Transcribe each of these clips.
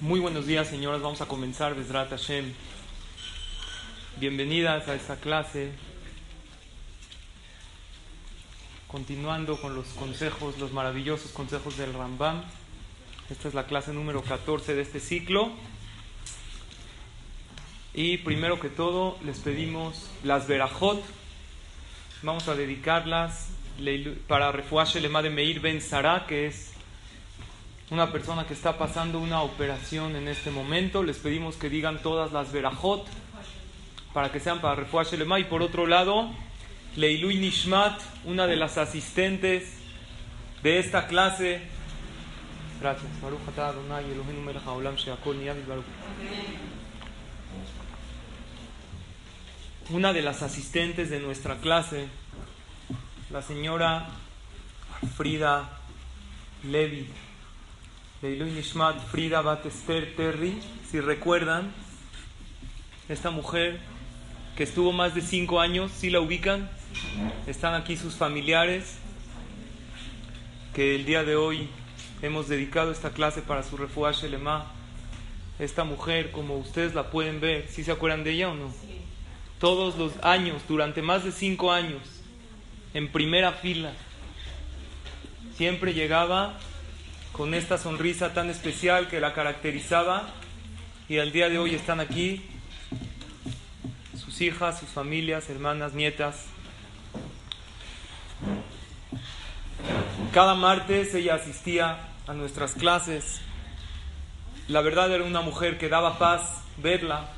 Muy buenos días, señoras. Vamos a comenzar Besrat Hashem. Bienvenidas a esta clase. Continuando con los consejos, los maravillosos consejos del Rambam. Esta es la clase número 14 de este ciclo. Y primero que todo, les pedimos las verajot. Vamos a dedicarlas para Refuash Lema de Meir Ben Sara, que es una persona que está pasando una operación en este momento. Les pedimos que digan todas las verajot para que sean para Refuah Shelema. Y por otro lado, Leilui Nishmat, una de las asistentes de esta clase. Gracias. Una de las asistentes de nuestra clase, la señora Frida Levi de Nishmat Frida Batester Terry, si recuerdan, esta mujer que estuvo más de cinco años, si la ubican, están aquí sus familiares, que el día de hoy hemos dedicado esta clase para su refugio Lema. Esta mujer, como ustedes la pueden ver, si se acuerdan de ella o no? Todos los años, durante más de cinco años, en primera fila, siempre llegaba con esta sonrisa tan especial que la caracterizaba y al día de hoy están aquí sus hijas, sus familias, hermanas, nietas. Cada martes ella asistía a nuestras clases. La verdad era una mujer que daba paz verla.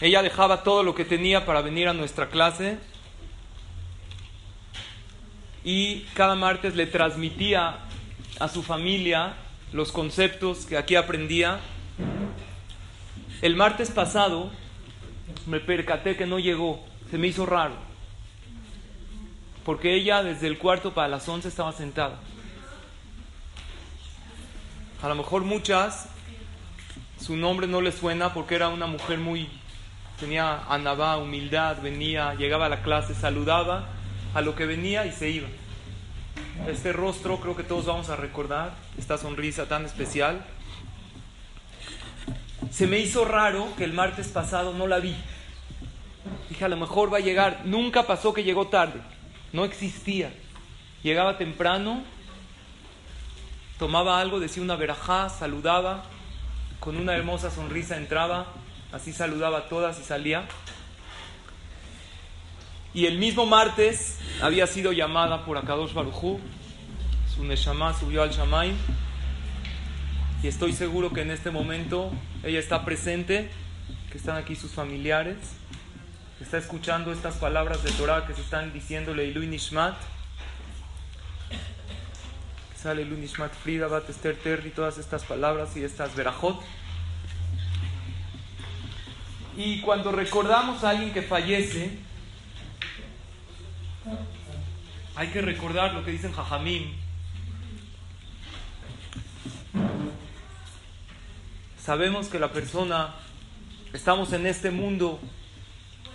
Ella dejaba todo lo que tenía para venir a nuestra clase y cada martes le transmitía a su familia los conceptos que aquí aprendía. El martes pasado me percaté que no llegó, se me hizo raro, porque ella desde el cuarto para las once estaba sentada. A lo mejor muchas su nombre no les suena porque era una mujer muy tenía anabá, humildad, venía, llegaba a la clase, saludaba a lo que venía y se iba. Este rostro creo que todos vamos a recordar, esta sonrisa tan especial. Se me hizo raro que el martes pasado no la vi. Dije, a lo mejor va a llegar. Nunca pasó que llegó tarde. No existía. Llegaba temprano, tomaba algo, decía una verajá, saludaba, con una hermosa sonrisa entraba, así saludaba a todas y salía. Y el mismo martes había sido llamada por Akadosh Barujú, su Neshama subió al Shamaim, y estoy seguro que en este momento ella está presente, que están aquí sus familiares, que está escuchando estas palabras de Torah que se están diciéndole Ilui Nishmat, sale Ilui Nishmat Frida, Bat Esther Terry, todas estas palabras y estas verajot. Y cuando recordamos a alguien que fallece, hay que recordar lo que dicen Jajamim. Sabemos que la persona, estamos en este mundo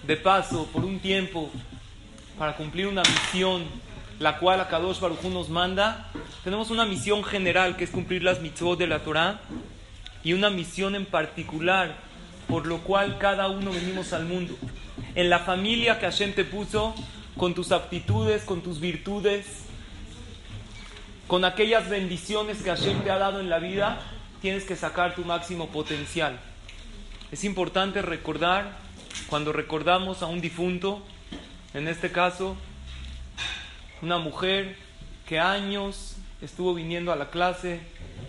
de paso por un tiempo para cumplir una misión, la cual Akadosh Baruj nos manda. Tenemos una misión general que es cumplir las mitzvot de la Torah y una misión en particular por lo cual cada uno venimos al mundo. En la familia que Hashem te puso, con tus aptitudes, con tus virtudes, con aquellas bendiciones que Hashem te ha dado en la vida, tienes que sacar tu máximo potencial. Es importante recordar, cuando recordamos a un difunto, en este caso, una mujer que años estuvo viniendo a la clase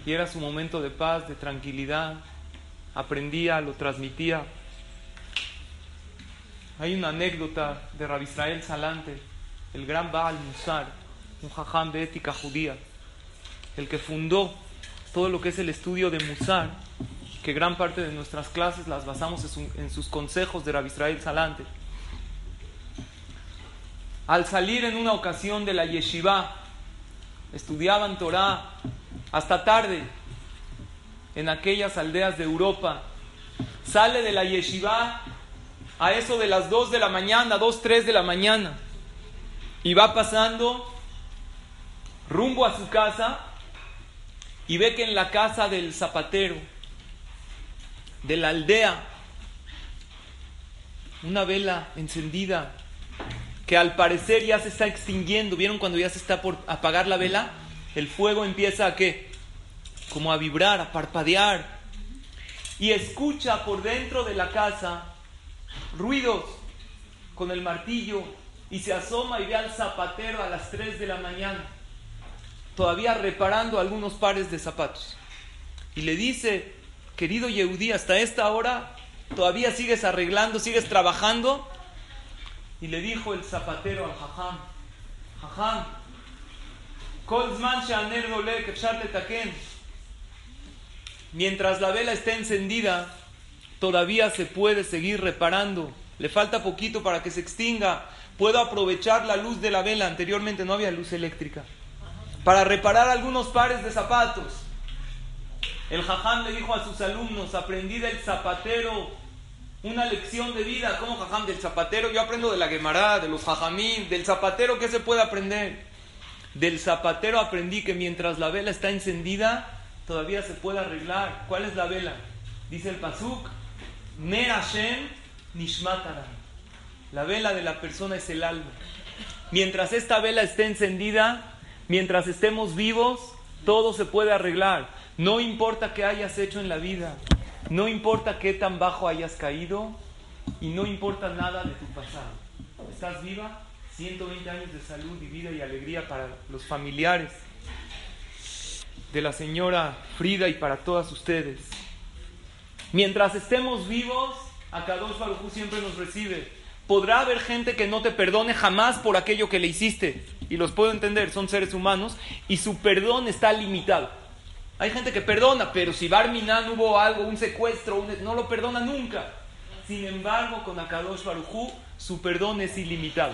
y era su momento de paz, de tranquilidad, aprendía, lo transmitía. Hay una anécdota de Rabbi Israel Salante, el gran Baal Musar, un jajam de ética judía, el que fundó todo lo que es el estudio de Musar, que gran parte de nuestras clases las basamos en sus consejos de Rabbi Israel Salante. Al salir en una ocasión de la yeshiva, estudiaban Torah hasta tarde en aquellas aldeas de Europa. Sale de la yeshiva a eso de las 2 de la mañana, 2, 3 de la mañana, y va pasando rumbo a su casa y ve que en la casa del zapatero, de la aldea, una vela encendida que al parecer ya se está extinguiendo. ¿Vieron cuando ya se está por apagar la vela? El fuego empieza a qué? Como a vibrar, a parpadear. Y escucha por dentro de la casa ruidos con el martillo y se asoma y ve al zapatero a las 3 de la mañana, todavía reparando algunos pares de zapatos. Y le dice, querido Yehudí, hasta esta hora todavía sigues arreglando, sigues trabajando. Y le dijo el zapatero al jajam, jajam, mientras la vela esté encendida, todavía se puede seguir reparando. Le falta poquito para que se extinga. Puedo aprovechar la luz de la vela. Anteriormente no había luz eléctrica. Para reparar algunos pares de zapatos. El jajam le dijo a sus alumnos, aprendí del zapatero una lección de vida. ¿Cómo jajam? Del zapatero. Yo aprendo de la Gemara, de los jajamín. Del zapatero, ¿qué se puede aprender? Del zapatero aprendí que mientras la vela está encendida, todavía se puede arreglar. ¿Cuál es la vela? Dice el Pasuk, Ner Hashem. La vela de la persona es el alma. Mientras esta vela esté encendida, mientras estemos vivos, todo se puede arreglar. No importa qué hayas hecho en la vida, no importa qué tan bajo hayas caído y no importa nada de tu pasado. ¿Estás viva? 120 años de salud y vida y alegría para los familiares de la señora Frida y para todas ustedes. Mientras estemos vivos, Akadosh Baruj siempre nos recibe. Podrá haber gente que no te perdone jamás por aquello que le hiciste. Y los puedo entender, son seres humanos y su perdón está limitado. Hay gente que perdona, pero si Barminan hubo algo, un secuestro, no lo perdona nunca. Sin embargo, con Akadosh Baruj su perdón es ilimitado.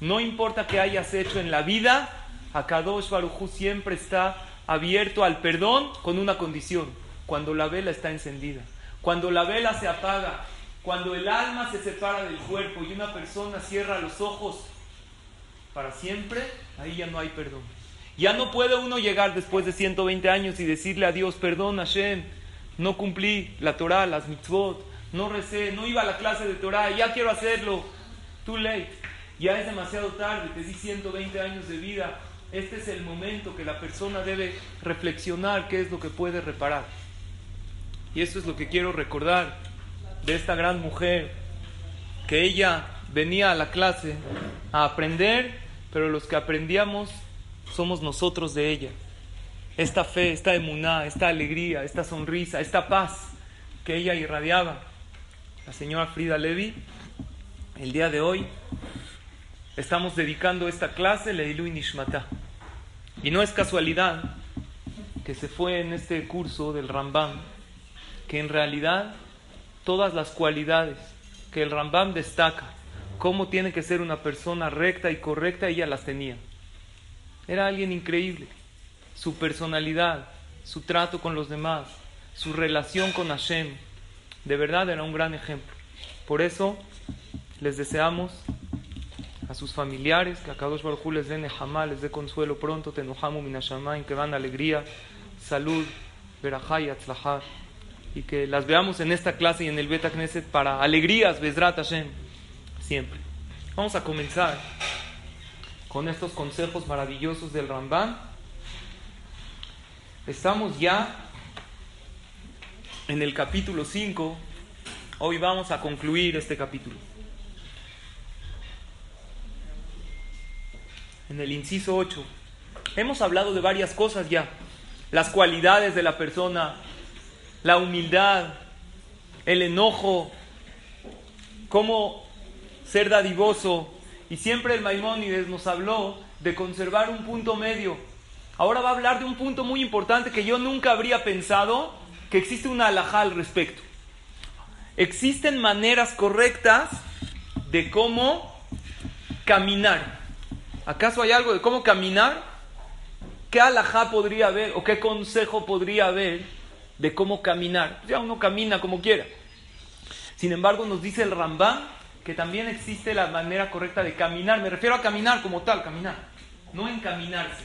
No importa qué hayas hecho en la vida, Akadosh Baruj siempre está abierto al perdón con una condición, cuando la vela está encendida. Cuando la vela se apaga, cuando el alma se separa del cuerpo y una persona cierra los ojos para siempre, ahí ya no hay perdón. Ya no puede uno llegar después de 120 años y decirle a Dios, perdón Hashem, no cumplí la Torah, las mitzvot, no recé, no iba a la clase de Torah, ya quiero hacerlo. Too late. Ya es demasiado tarde, te di 120 años de vida. Este es el momento que la persona debe reflexionar qué es lo que puede reparar. Y esto es lo que quiero recordar de esta gran mujer, que ella venía a la clase a aprender, pero los que aprendíamos somos nosotros de ella. Esta fe, esta emuná, esta alegría, esta sonrisa, esta paz que ella irradiaba. La señora Frida Levy, el día de hoy estamos dedicando esta clase Leilu Nishmata. Y no es casualidad que se fue en este curso del Rambam que en realidad todas las cualidades que el Rambam destaca, cómo tiene que ser una persona recta y correcta, ella las tenía. Era alguien increíble. Su personalidad, su trato con los demás, su relación con Hashem, de verdad era un gran ejemplo. Por eso les deseamos a sus familiares que a Kadosh Baruj les dé Nehama, les dé consuelo pronto, Tenuhamu Minashamayim, que van alegría, salud, verajá y y que las veamos en esta clase y en el Beta Knesset para alegrías, Bezrat Hashem, siempre. Vamos a comenzar con estos consejos maravillosos del Ramban. Estamos ya en el capítulo 5. Hoy vamos a concluir este capítulo. En el inciso 8. Hemos hablado de varias cosas ya. Las cualidades de la persona, la humildad, el enojo, cómo ser dadivoso. Y siempre el Maimónides nos habló de conservar un punto medio. Ahora va a hablar de un punto muy importante que yo nunca habría pensado que existe una alhaja al respecto. Existen maneras correctas de cómo caminar. ¿Acaso hay algo de cómo caminar? ¿Qué alhaja podría haber o qué consejo podría haber de cómo caminar. Ya uno camina como quiera. Sin embargo, nos dice el Rambam que también existe la manera correcta de caminar. Me refiero a caminar como tal, caminar, no encaminarse.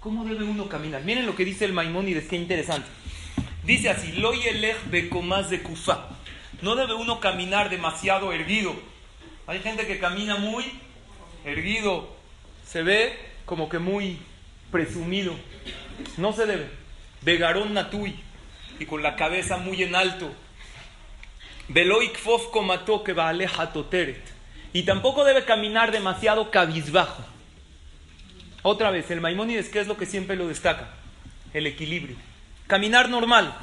¿Cómo debe uno caminar? Miren lo que dice el Maimónides, qué interesante. Dice así, lo más de kufa. No debe uno caminar demasiado erguido. Hay gente que camina muy erguido. Se ve como que muy presumido. No se debe. Vegarón natui. Y con la cabeza muy en alto. Y tampoco debe caminar demasiado cabizbajo. Otra vez, el Maimónides, ¿qué es lo que siempre lo destaca? El equilibrio. Caminar normal.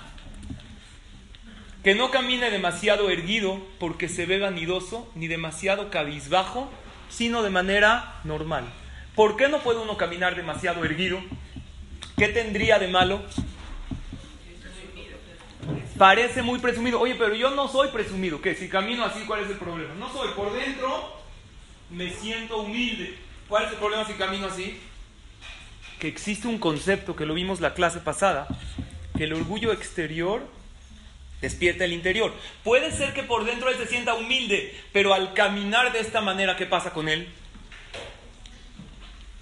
Que no camine demasiado erguido porque se ve vanidoso, ni demasiado cabizbajo, sino de manera normal. ¿Por qué no puede uno caminar demasiado erguido? ¿Qué tendría de malo? Parece muy presumido. Oye, pero yo no soy presumido. ¿Qué? Si camino así, ¿cuál es el problema? No soy. Por dentro me siento humilde. ¿Cuál es el problema si camino así? que existe un concepto que lo vimos la clase pasada, que el orgullo exterior despierta el interior. Puede ser que por dentro él se sienta humilde, pero al caminar de esta manera, ¿qué pasa con él?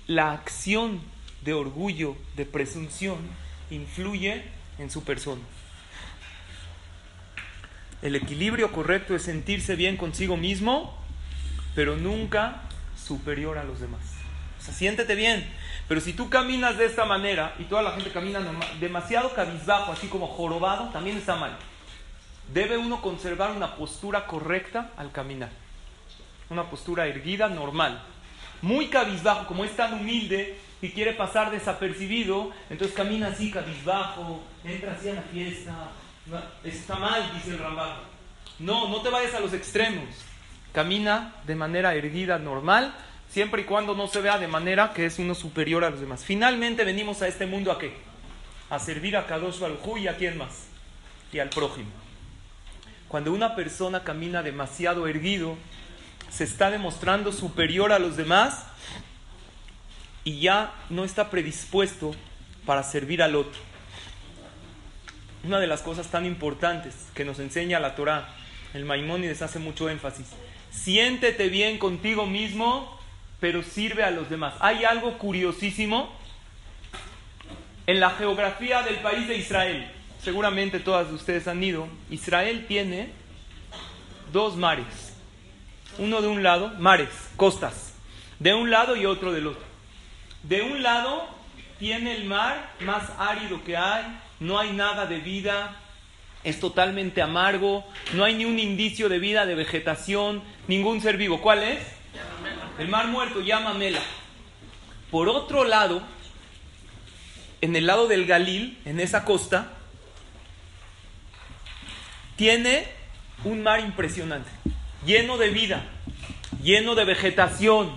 La acción de orgullo, de presunción, influye en su persona. El equilibrio correcto es sentirse bien consigo mismo, pero nunca superior a los demás. O sea, siéntete bien, pero si tú caminas de esta manera y toda la gente camina demasiado cabizbajo, así como jorobado, también está mal. Debe uno conservar una postura correcta al caminar. Una postura erguida, normal. Muy cabizbajo, como es tan humilde y quiere pasar desapercibido, entonces camina así cabizbajo, entra así a la fiesta. Está mal, dice el Rambam. No, no te vayas a los extremos. Camina de manera erguida, normal, siempre y cuando no se vea de manera que es uno superior a los demás. Finalmente venimos a este mundo a qué? A servir a Kadosh Baruj y a quién más? Y al prójimo. Cuando una persona camina demasiado erguido, se está demostrando superior a los demás y ya no está predispuesto para servir al otro. Una de las cosas tan importantes que nos enseña la Torah, el Maimónides hace mucho énfasis. Siéntete bien contigo mismo pero sirve a los demás. Hay algo curiosísimo en la geografía del país de Israel. Seguramente todas ustedes han ido. Israel tiene dos mares. Uno de un lado, mares, costas. De un lado y otro del otro. De un lado tiene el mar más árido que hay. No hay nada de vida. Es totalmente amargo. No hay ni un indicio de vida, de vegetación. Ningún ser vivo. ¿Cuál es? El mar muerto llama Mela. Por otro lado, en el lado del Galil, en esa costa, tiene un mar impresionante, lleno de vida, lleno de vegetación.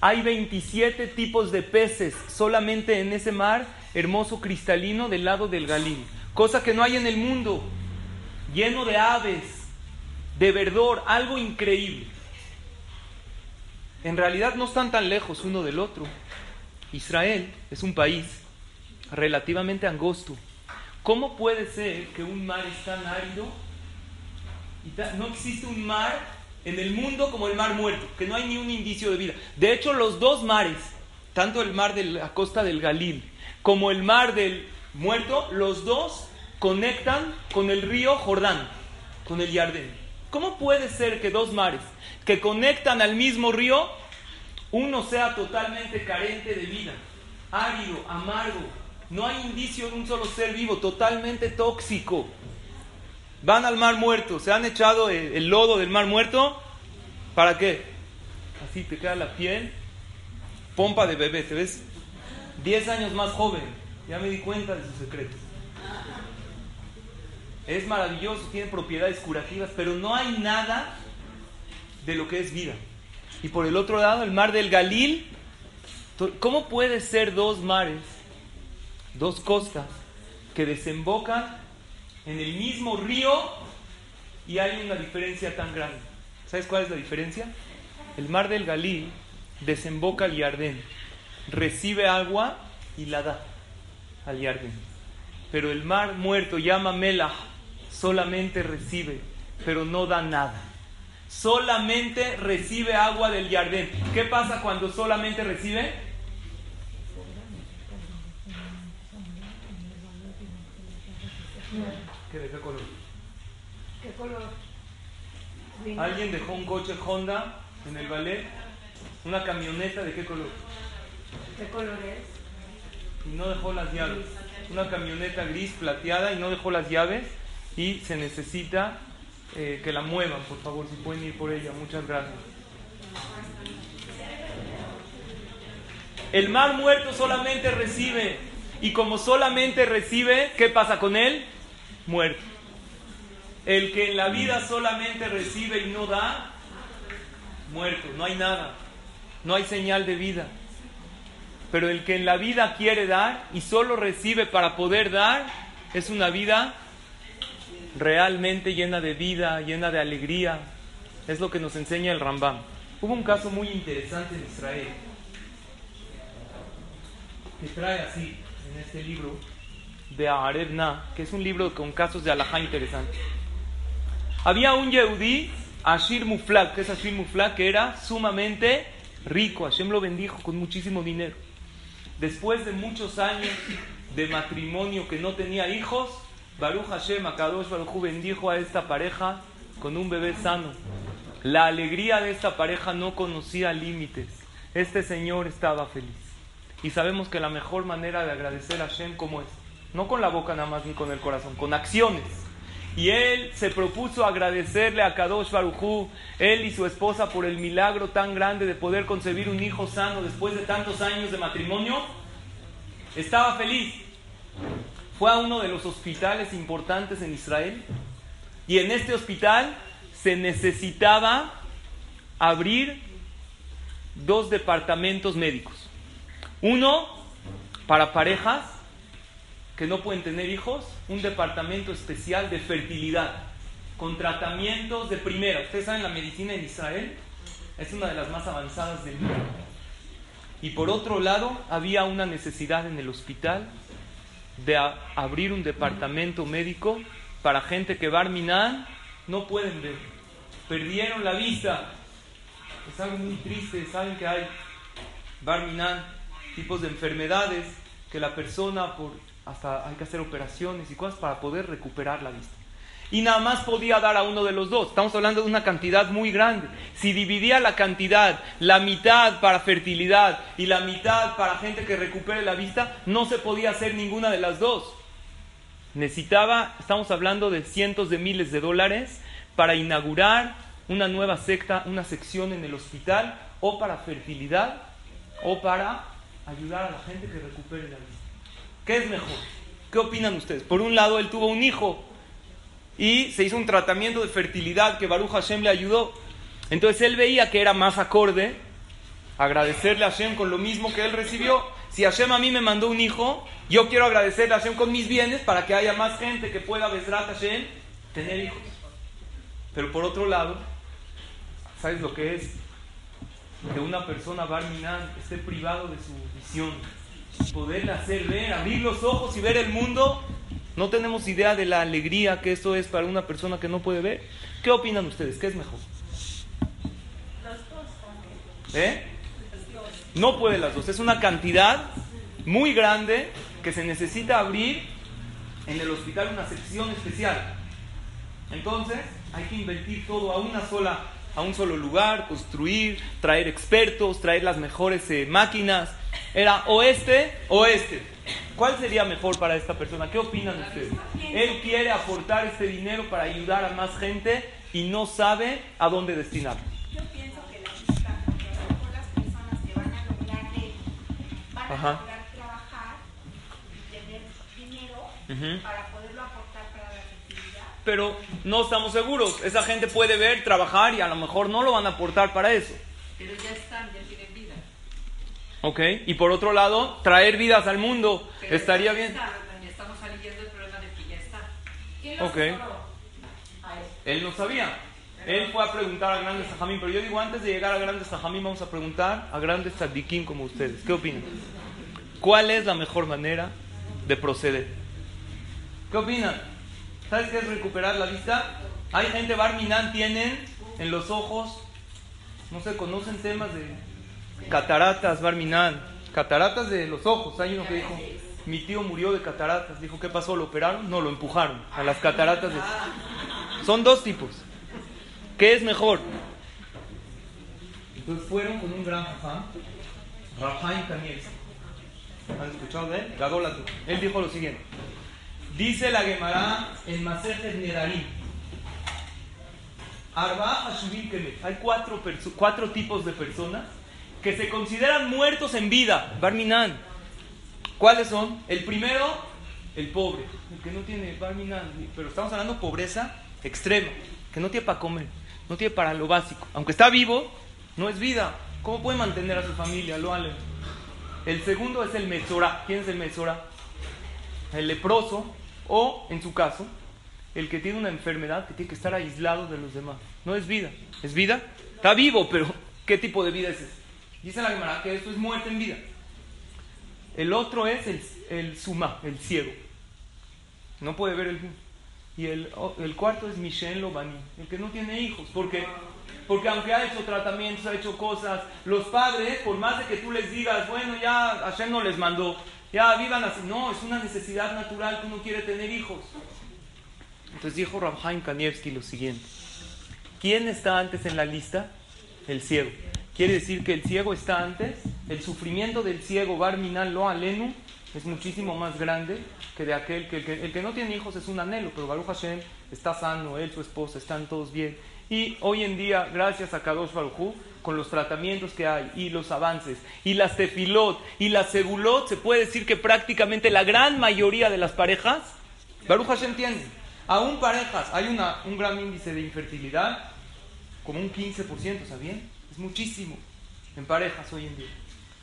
Hay 27 tipos de peces solamente en ese mar hermoso cristalino del lado del Galil, cosa que no hay en el mundo, lleno de aves, de verdor, algo increíble en realidad no están tan lejos uno del otro. Israel es un país relativamente angosto. ¿Cómo puede ser que un mar es tan árido? Y no existe un mar en el mundo como el mar muerto, que no hay ni un indicio de vida. De hecho, los dos mares, tanto el mar de la costa del Galil como el mar del muerto, los dos conectan con el río Jordán, con el Jardín. ¿Cómo puede ser que dos mares que conectan al mismo río, uno sea totalmente carente de vida, árido, amargo, no hay indicio de un solo ser vivo, totalmente tóxico? Van al mar muerto, se han echado el, lodo del mar muerto, ¿para qué? Así te queda la piel, pompa de bebé, te ves 10 años más joven, ya me di cuenta de sus secretos. Es maravilloso, tiene propiedades curativas, pero no hay nada de lo que es vida. Y por el otro lado, el mar del Galil. ¿Cómo puede ser dos mares, dos costas, que desembocan en el mismo río y hay una diferencia tan grande? ¿Sabes cuál es la diferencia? El mar del Galil desemboca al Yardén, recibe agua y la da al jardín. Pero el mar muerto, llama Melah, solamente recibe, pero no da nada. Solamente recibe agua del jardín. ¿Qué pasa cuando solamente recibe? ¿Qué, ¿De qué color? ¿Qué color? ¿Alguien dejó un coche Honda en el ballet? ¿Una camioneta de qué color? ¿Qué color es? Y no dejó las llaves. Una camioneta gris plateada y no dejó las llaves y se necesita eh, que la muevan, por favor, si pueden ir por ella. Muchas gracias. El mar muerto solamente recibe. Y como solamente recibe, ¿qué pasa con él? Muerto. El que en la vida solamente recibe y no da, muerto. No hay nada. No hay señal de vida. Pero el que en la vida quiere dar y solo recibe para poder dar, es una vida realmente llena de vida, llena de alegría. Es lo que nos enseña el Rambam. Hubo un caso muy interesante en Israel que trae así en este libro de Arevna, que es un libro con casos de alajá interesantes. Había un Yehudí, Ashir Muflak, que es Ashir Muflak, que era sumamente rico. Hashem lo bendijo con muchísimo dinero. Después de muchos años de matrimonio que no tenía hijos, Baruch Hashem, Akadosh Baruch bendijo a esta pareja con un bebé sano. La alegría de esta pareja no conocía límites. Este señor estaba feliz. Y sabemos que la mejor manera de agradecer a Hashem, ¿cómo es? No con la boca nada más ni con el corazón, con acciones. Y él se propuso agradecerle a Kadosh Barujú, él y su esposa, por el milagro tan grande de poder concebir un hijo sano después de tantos años de matrimonio. Estaba feliz. Fue a uno de los hospitales importantes en Israel. Y en este hospital se necesitaba abrir dos departamentos médicos. Uno para parejas que no pueden tener hijos, un departamento especial de fertilidad, con tratamientos de primera. Ustedes saben, la medicina en Israel es una de las más avanzadas del mundo. Y por otro lado, había una necesidad en el hospital de abrir un departamento médico para gente que Barminan no pueden ver. Perdieron la vista. Es algo muy triste. Saben que hay Barminan tipos de enfermedades que la persona por hasta hay que hacer operaciones y cosas para poder recuperar la vista. Y nada más podía dar a uno de los dos. Estamos hablando de una cantidad muy grande. Si dividía la cantidad, la mitad para fertilidad y la mitad para gente que recupere la vista, no se podía hacer ninguna de las dos. Necesitaba, estamos hablando de cientos de miles de dólares para inaugurar una nueva secta, una sección en el hospital, o para fertilidad, o para ayudar a la gente que recupere la vista. ¿Qué es mejor? ¿Qué opinan ustedes? Por un lado, él tuvo un hijo y se hizo un tratamiento de fertilidad que Baruch Hashem le ayudó. Entonces él veía que era más acorde agradecerle a Hashem con lo mismo que él recibió. Si Hashem a mí me mandó un hijo, yo quiero agradecerle a Hashem con mis bienes para que haya más gente que pueda besar a Hashem tener hijos. Pero por otro lado, ¿sabes lo que es? Que una persona barminan esté privado de su visión, poderle hacer ver, abrir los ojos y ver el mundo. No tenemos idea de la alegría que eso es para una persona que no puede ver. ¿Qué opinan ustedes? ¿Qué es mejor? ¿Eh? No puede las dos. Es una cantidad muy grande que se necesita abrir en el hospital una sección especial. Entonces, hay que invertir todo a una sola a un solo lugar, construir, traer expertos, traer las mejores eh, máquinas. Era o este o este. ¿Cuál sería mejor para esta persona? ¿Qué opinan ustedes? Él quiere aportar este dinero para ayudar a más gente y no sabe a dónde destinarlo. Yo pienso que la vista, porque las personas que van a lograr van a Ajá. lograr trabajar y tener dinero para poderlo aportar para la fertilidad. Pero no estamos seguros. Esa gente puede ver, trabajar y a lo mejor no lo van a aportar para eso. Pero ya están, ya. ¿Ok? Y por otro lado, traer vidas al mundo Pero estaría bien. está, estamos saliendo del problema de que ya está. ¿Quién los Ok. asesoró? A él. No sabía. Él fue a preguntar a grandes Sajamín, pero yo digo, antes de llegar a grandes Sajamín, vamos a preguntar a grandes Tzadikim como ustedes. ¿Qué opinan? ¿Cuál es la mejor manera de proceder? ¿Qué opinan? ¿Sabes qué es recuperar la vista? Hay gente, Barminan, tienen en los ojos, no se conocen temas de cataratas, Barminan, cataratas de los ojos. Hay uno que dijo, mi tío murió de cataratas. Dijo, ¿qué pasó? ¿Lo operaron? No, lo empujaron a las cataratas. Son dos tipos. ¿Qué es mejor? Entonces fueron con un gran jajam, Rafaim Kanievski. ¿Han escuchado de él? Gadolato. Él dijo lo siguiente. Dice la Gemara en Masejet Nerarim. Arba Hay cuatro, cuatro tipos de personas que se consideran muertos en vida. Barminan. ¿Cuáles son? El primero, el pobre. El que no tiene Barminan. Pero estamos hablando de pobreza extrema. Que no tiene para comer. No tiene para lo básico. Aunque está vivo, no es vida. ¿Cómo puede mantener a su familia? Lo ale. El segundo es el Metzora. ¿Quién es el Metzora? El leproso o, en su caso, el que tiene una enfermedad que tiene que estar aislado de los demás. No es vida. ¿Es vida? Está vivo, pero ¿qué tipo de vida es ese? Dice la Gemara que esto es muerte en vida. El otro es el, el suma, el ciego. No puede ver el Y el, el cuarto es Michel Lobani, el que no tiene hijos. Porque porque aunque ha hecho tratamientos, ha hecho cosas, los padres, por más de que tú les digas, bueno, ya Hashem no les mandó, ya vivan así. No, es una necesidad natural que uno quiere tener hijos. Entonces dijo Rabhaim Kanievski lo siguiente. ¿Quién está antes en la lista? El ciego. Quiere decir que el ciego está antes. El sufrimiento del ciego, Barminal lo alenu, es muchísimo más grande que de aquel que el, que no tiene hijos es un anhelo, pero Baruch Hashem está sano, él, su esposa, están todos bien. Y hoy en día, gracias a Kadosh Baruj con los tratamientos que hay y los avances y las tefilot y las segulot, se puede decir que prácticamente la gran mayoría de las parejas, Baruch Hashem entiende, aún parejas, hay una, un gran índice de infertilidad, como un 15%, ¿sabían? Muchísimo en parejas hoy en día.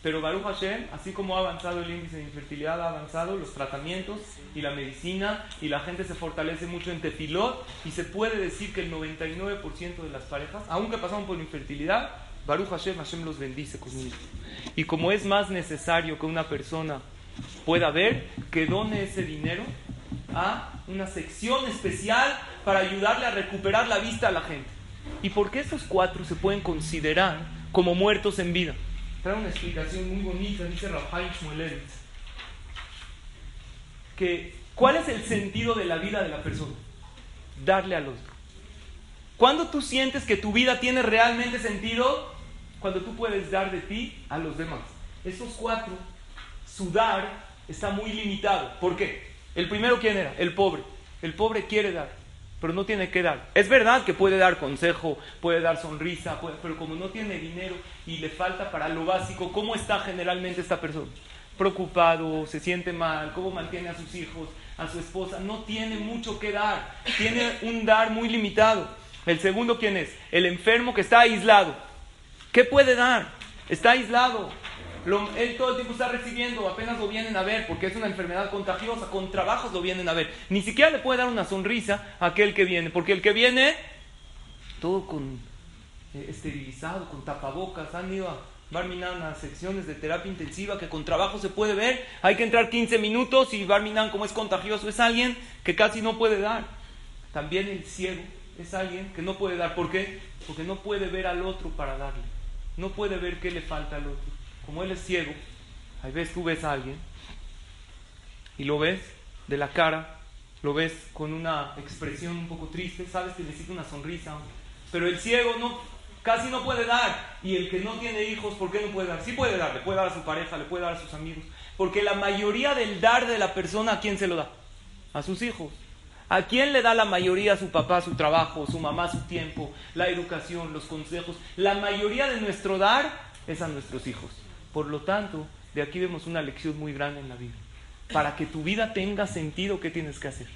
Pero Baruch Hashem, así como ha avanzado el índice de infertilidad, ha avanzado los tratamientos y la medicina y la gente se fortalece mucho en tefilot y se puede decir que el 99% de las parejas, aunque pasaron por infertilidad, Baruch Hashem, Hashem los bendice con esto. Y como es más necesario que una persona pueda ver, que done ese dinero a una sección especial para ayudarle a recuperar la vista a la gente. ¿Y por qué esos cuatro se pueden considerar como muertos en vida? trae una explicación muy bonita, dice Rafael Shmulevitz, que ¿cuál es el sentido de la vida de la persona? Darle al otro. ¿Cuándo tú sientes que tu vida tiene realmente sentido? Cuando tú puedes dar de ti a los demás. Esos cuatro, su dar está muy limitado. ¿Por qué? El primero, ¿quién era? El pobre. El pobre quiere dar pero no tiene que dar. Es verdad que puede dar consejo, puede dar sonrisa, pero como no tiene dinero y le falta para lo básico, ¿cómo está generalmente esta persona? Preocupado, se siente mal, cómo mantiene a sus hijos, a su esposa, no tiene mucho que dar, tiene un dar muy limitado. El segundo, ¿quién es? El enfermo que está aislado. ¿Qué puede dar? Está aislado, él todo el tiempo está recibiendo, apenas lo vienen a ver, porque es una enfermedad contagiosa, con trabajos lo vienen a ver. Ni siquiera le puede dar una sonrisa a aquel que viene, porque el que viene, todo con eh, esterilizado, con tapabocas, han ido a Barminan a secciones de terapia intensiva que con trabajo se puede ver, hay que entrar 15 minutos y Barminan como es contagioso es alguien que casi no puede dar. También el ciego es alguien que no puede dar, ¿por qué? Porque no puede ver al otro para darle, no puede ver qué le falta al otro como él es ciego, a veces tú ves a alguien y lo ves de la cara, lo ves con una expresión un poco triste, sabes que necesita una sonrisa, pero el ciego no, casi no puede dar. Y el que no tiene hijos, ¿por qué no puede dar? Sí puede dar, le puede dar a su pareja, le puede dar a sus amigos. Porque la mayoría del dar de la persona, ¿a quién se lo da? A sus hijos. ¿A quién le da la mayoría a su papá su trabajo, su mamá su tiempo, la educación, los consejos? La mayoría de nuestro dar es a nuestros hijos. Por lo tanto, de aquí vemos una lección muy grande en la vida. Para que tu vida tenga sentido, ¿qué tienes que hacer?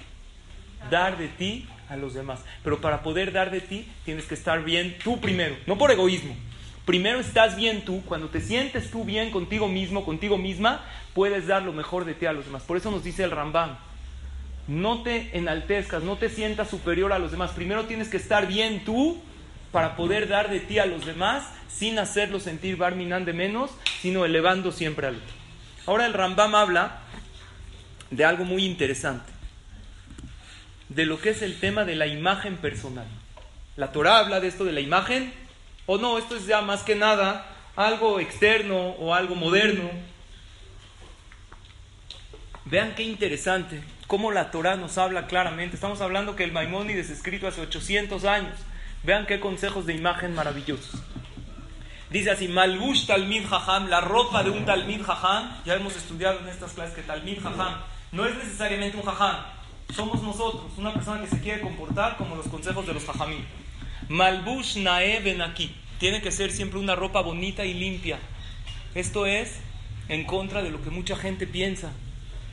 Dar de ti a los demás. Pero para poder dar de ti, tienes que estar bien tú primero, no por egoísmo. Primero estás bien tú, cuando te sientes tú bien contigo mismo, contigo misma, puedes dar lo mejor de ti a los demás. Por eso nos dice el Rambam, no te enaltezcas, no te sientas superior a los demás. Primero tienes que estar bien tú para poder dar de ti a los demás sin hacerlo sentir Barminan de menos, sino elevando siempre al otro. Ahora el Rambam habla de algo muy interesante, de lo que es el tema de la imagen personal. La Torah habla de esto de la imagen, o no, esto es ya más que nada algo externo o algo moderno. Vean qué interesante, cómo la Torah nos habla claramente. Estamos hablando que el Maimónides escrito hace 800 años. Vean qué consejos de imagen maravillosos. Dice así, Malbush Talmid Jajam, la ropa de un Talmid Jajam. Ya hemos estudiado en estas clases que Talmid Jajam no es necesariamente un Jajam. Somos nosotros, una persona que se quiere comportar como los consejos de los Jajamim. Malbush Nae Benaki. Tiene que ser siempre una ropa bonita y limpia. Esto es en contra de lo que mucha gente piensa.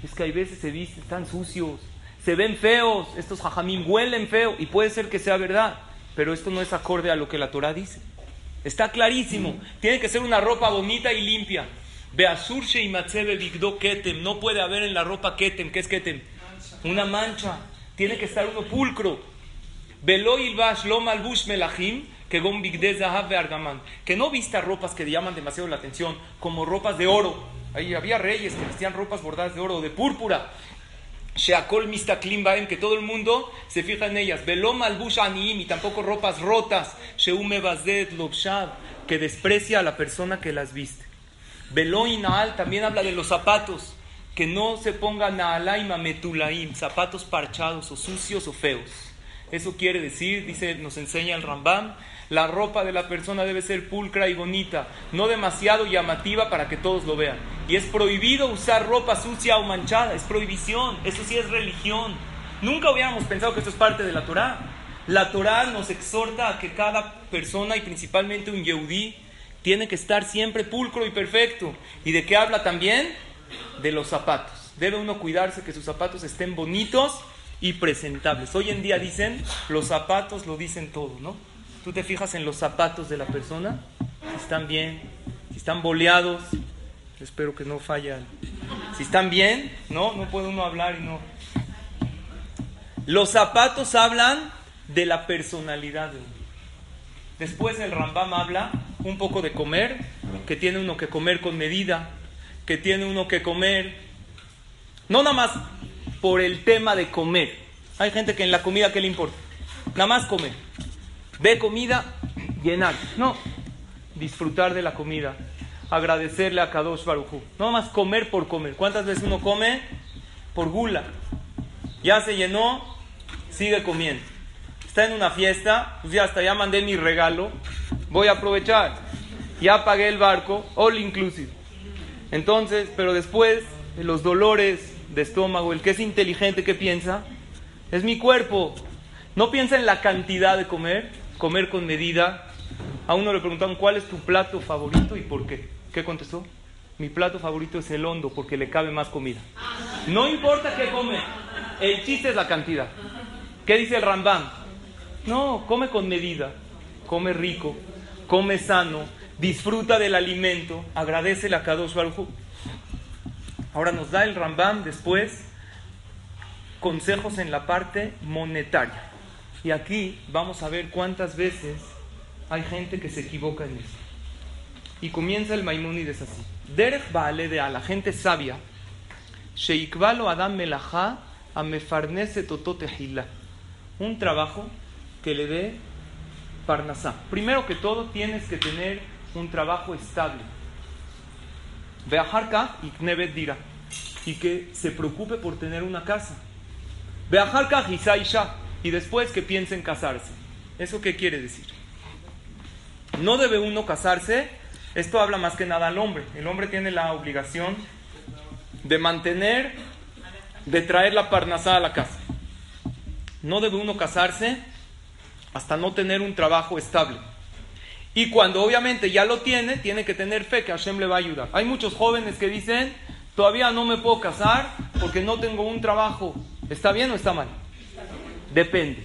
Es que hay veces se visten tan sucios, se ven feos, estos jajamim huelen feo y puede ser que sea verdad, pero esto no es acorde a lo que la Torah dice. Está clarísimo, tiene que ser una ropa bonita y limpia. Beasurshe y matzebe bigdo ketem, no puede haber en la ropa ketem, ¿qué es ketem? Una mancha, tiene que estar uno pulcro. Velo ilbash lo malbush melachim, que que no vista ropas que llaman demasiado la atención, como ropas de oro. Ahí había reyes que vestían ropas bordadas de oro o de púrpura. Sheakol mistaklim baem, que todo el mundo se fija en ellas. Velom albush anim, y tampoco ropas rotas. Sheume bazet lobshav, que desprecia a la persona que las viste. Velo inaal también habla de los zapatos. Que no se pongan naalaim metulaim, zapatos parchados o sucios o feos. Eso quiere decir, dice, nos enseña el Rambam, la ropa de la persona debe ser pulcra y bonita, no demasiado llamativa para que todos lo vean. Y es prohibido usar ropa sucia o manchada, es prohibición, eso sí es religión. Nunca hubiéramos pensado que esto es parte de la Torah. La Torah nos exhorta a que cada persona y principalmente un yehudí tiene que estar siempre pulcro y perfecto. ¿Y de qué habla también? De los zapatos. Debe uno cuidarse que sus zapatos estén bonitos y presentables. Hoy en día dicen, los zapatos lo dicen todo, ¿no? Tú te fijas en los zapatos de la persona, si están bien, si están boleados, espero que no fallen. Si están bien, no, no puede uno hablar y no. Los zapatos hablan de la personalidad de uno. Después el Rambam habla un poco de comer, que tiene uno que comer con medida, que tiene uno que comer, no nada más por el tema de comer. Hay gente que en la comida, ¿qué le importa? Nada más comer. Ve comida, llenar. No, disfrutar de la comida. Agradecerle a Kadosh Baruchu. No más comer por comer. ¿Cuántas veces uno come? Por gula. Ya se llenó, sigue comiendo. Está en una fiesta, pues ya hasta ya mandé mi regalo. Voy a aprovechar. Ya pagué el barco, all inclusive. Entonces, pero después, los dolores de estómago, el que es inteligente, ¿qué piensa? Es mi cuerpo. No piensa en la cantidad de comer, comer con medida. A uno le preguntaron, ¿cuál es tu plato favorito y por qué? ¿Qué contestó? Mi plato favorito es el hondo porque le cabe más comida. No importa qué come, el chiste es la cantidad. ¿Qué dice el Rambam? No, come con medida, come rico, come sano, disfruta del alimento, agradece a Kadosh Baruj Ahora nos da el Rambam después consejos en la parte monetaria. Y aquí vamos a ver cuántas veces hay gente que se equivoca en eso. Y comienza el Maimónides así. Derech Baale de a la gente sabia, Sheikvalo Adam Melaha Amefarnese Tototehila. Un trabajo que le dé Parnasá. Primero que todo, tienes que tener un trabajo estable. Beajarka y Knevet Dira. Y que se preocupe por tener una casa. Beajarka Hisaisha y después que piensen casarse. ¿Eso qué quiere decir? No debe uno casarse, esto habla más que nada al hombre. El hombre tiene la obligación de mantener, de traer la parnasá a la casa. No debe uno casarse hasta no tener un trabajo estable. Y cuando obviamente ya lo tiene, tiene que tener fe que Hashem le va a ayudar. Hay muchos jóvenes que dicen, todavía no me puedo casar porque no tengo un trabajo. ¿Está bien o está mal? Depende.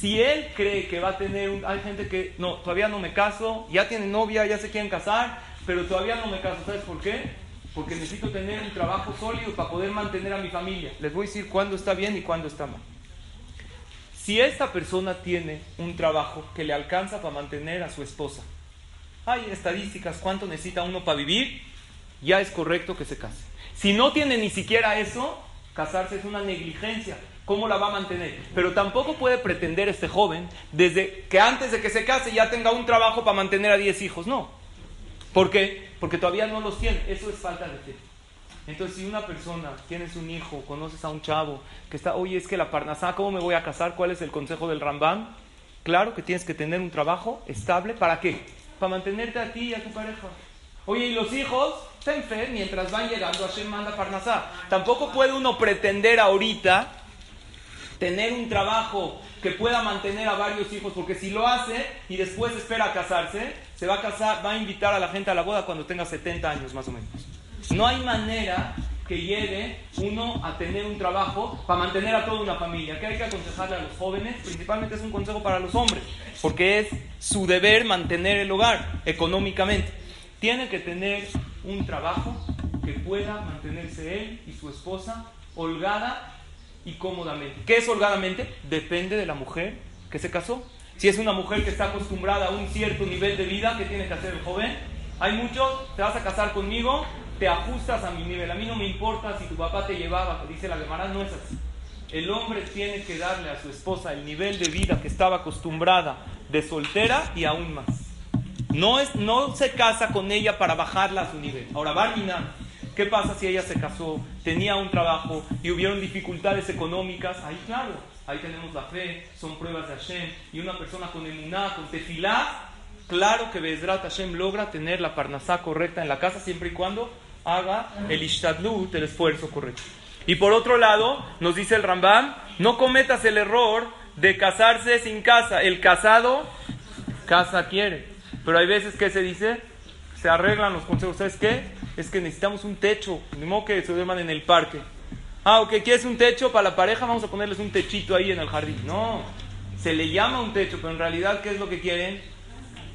Si él cree que va a tener un... Hay gente que, no, todavía no me caso, ya tiene novia, ya se quieren casar, pero todavía no me caso. ¿Sabes por qué? Porque necesito tener un trabajo sólido para poder mantener a mi familia. Les voy a decir cuándo está bien y cuándo está mal. Si esta persona tiene un trabajo que le alcanza para mantener a su esposa, hay estadísticas, cuánto necesita uno para vivir, ya es correcto que se case. Si no tiene ni siquiera eso, casarse es una negligencia. ¿Cómo la va a mantener? Pero tampoco puede pretender este joven desde que antes de que se case ya tenga un trabajo para mantener a 10 hijos. No. ¿Por qué? Porque todavía no los tiene. Eso es falta de fe. Entonces, si una persona, tienes un hijo, conoces a un chavo que está, oye, es que la parnasá, ¿cómo me voy a casar? ¿Cuál es el consejo del Rambam? Claro que tienes que tener un trabajo estable. ¿Para qué? Para mantenerte a ti y a tu pareja. Oye, ¿y los hijos? Ten fe, mientras van llegando, Hashem manda parnasá. Tampoco puede uno pretender ahorita tener un trabajo que pueda mantener a varios hijos, porque si lo hace y después espera casarse, se va a casar, va a invitar a la gente a la boda cuando tenga 70 años más o menos. No hay manera que llegue uno a tener un trabajo para mantener a toda una familia. ¿Qué hay que aconsejarle a los jóvenes? Principalmente es un consejo para los hombres, porque es su deber mantener el hogar económicamente. Tiene que tener un trabajo que pueda mantenerse él y su esposa holgada y cómodamente. ¿Qué es holgadamente? Depende de la mujer que se casó. Si es una mujer que está acostumbrada a un cierto nivel de vida, ¿qué tiene que hacer el joven? Hay muchos, te vas a casar conmigo, te ajustas a mi nivel. A mí no me importa si tu papá te llevaba, dice la Gemara, no es así. El hombre tiene que darle a su esposa el nivel de vida que estaba acostumbrada de soltera y aún más. No, es, no se casa con ella para bajarla a su nivel. Ahora, Barmina, ¿qué pasa si ella se casó, tenía un trabajo y hubieron dificultades económicas? Ahí, claro, ahí tenemos la fe, son pruebas de Hashem. Y una persona con emuná, con tefilá, claro que Bezrat Hashem logra tener la parnasá correcta en la casa siempre y cuando haga el ishtadlut, el esfuerzo correcto. Y por otro lado, nos dice el Rambam, no cometas el error de casarse sin casa. El casado, casa quiere. Pero hay veces que se dice, se arreglan los consejos. ¿Sabes qué? Es que necesitamos un techo. Ni modo que se duerman en el parque. Ah, ok, ¿quieres un techo para la pareja? Vamos a ponerles un techito ahí en el jardín. No, se le llama un techo, pero en realidad, ¿qué es lo que quieren?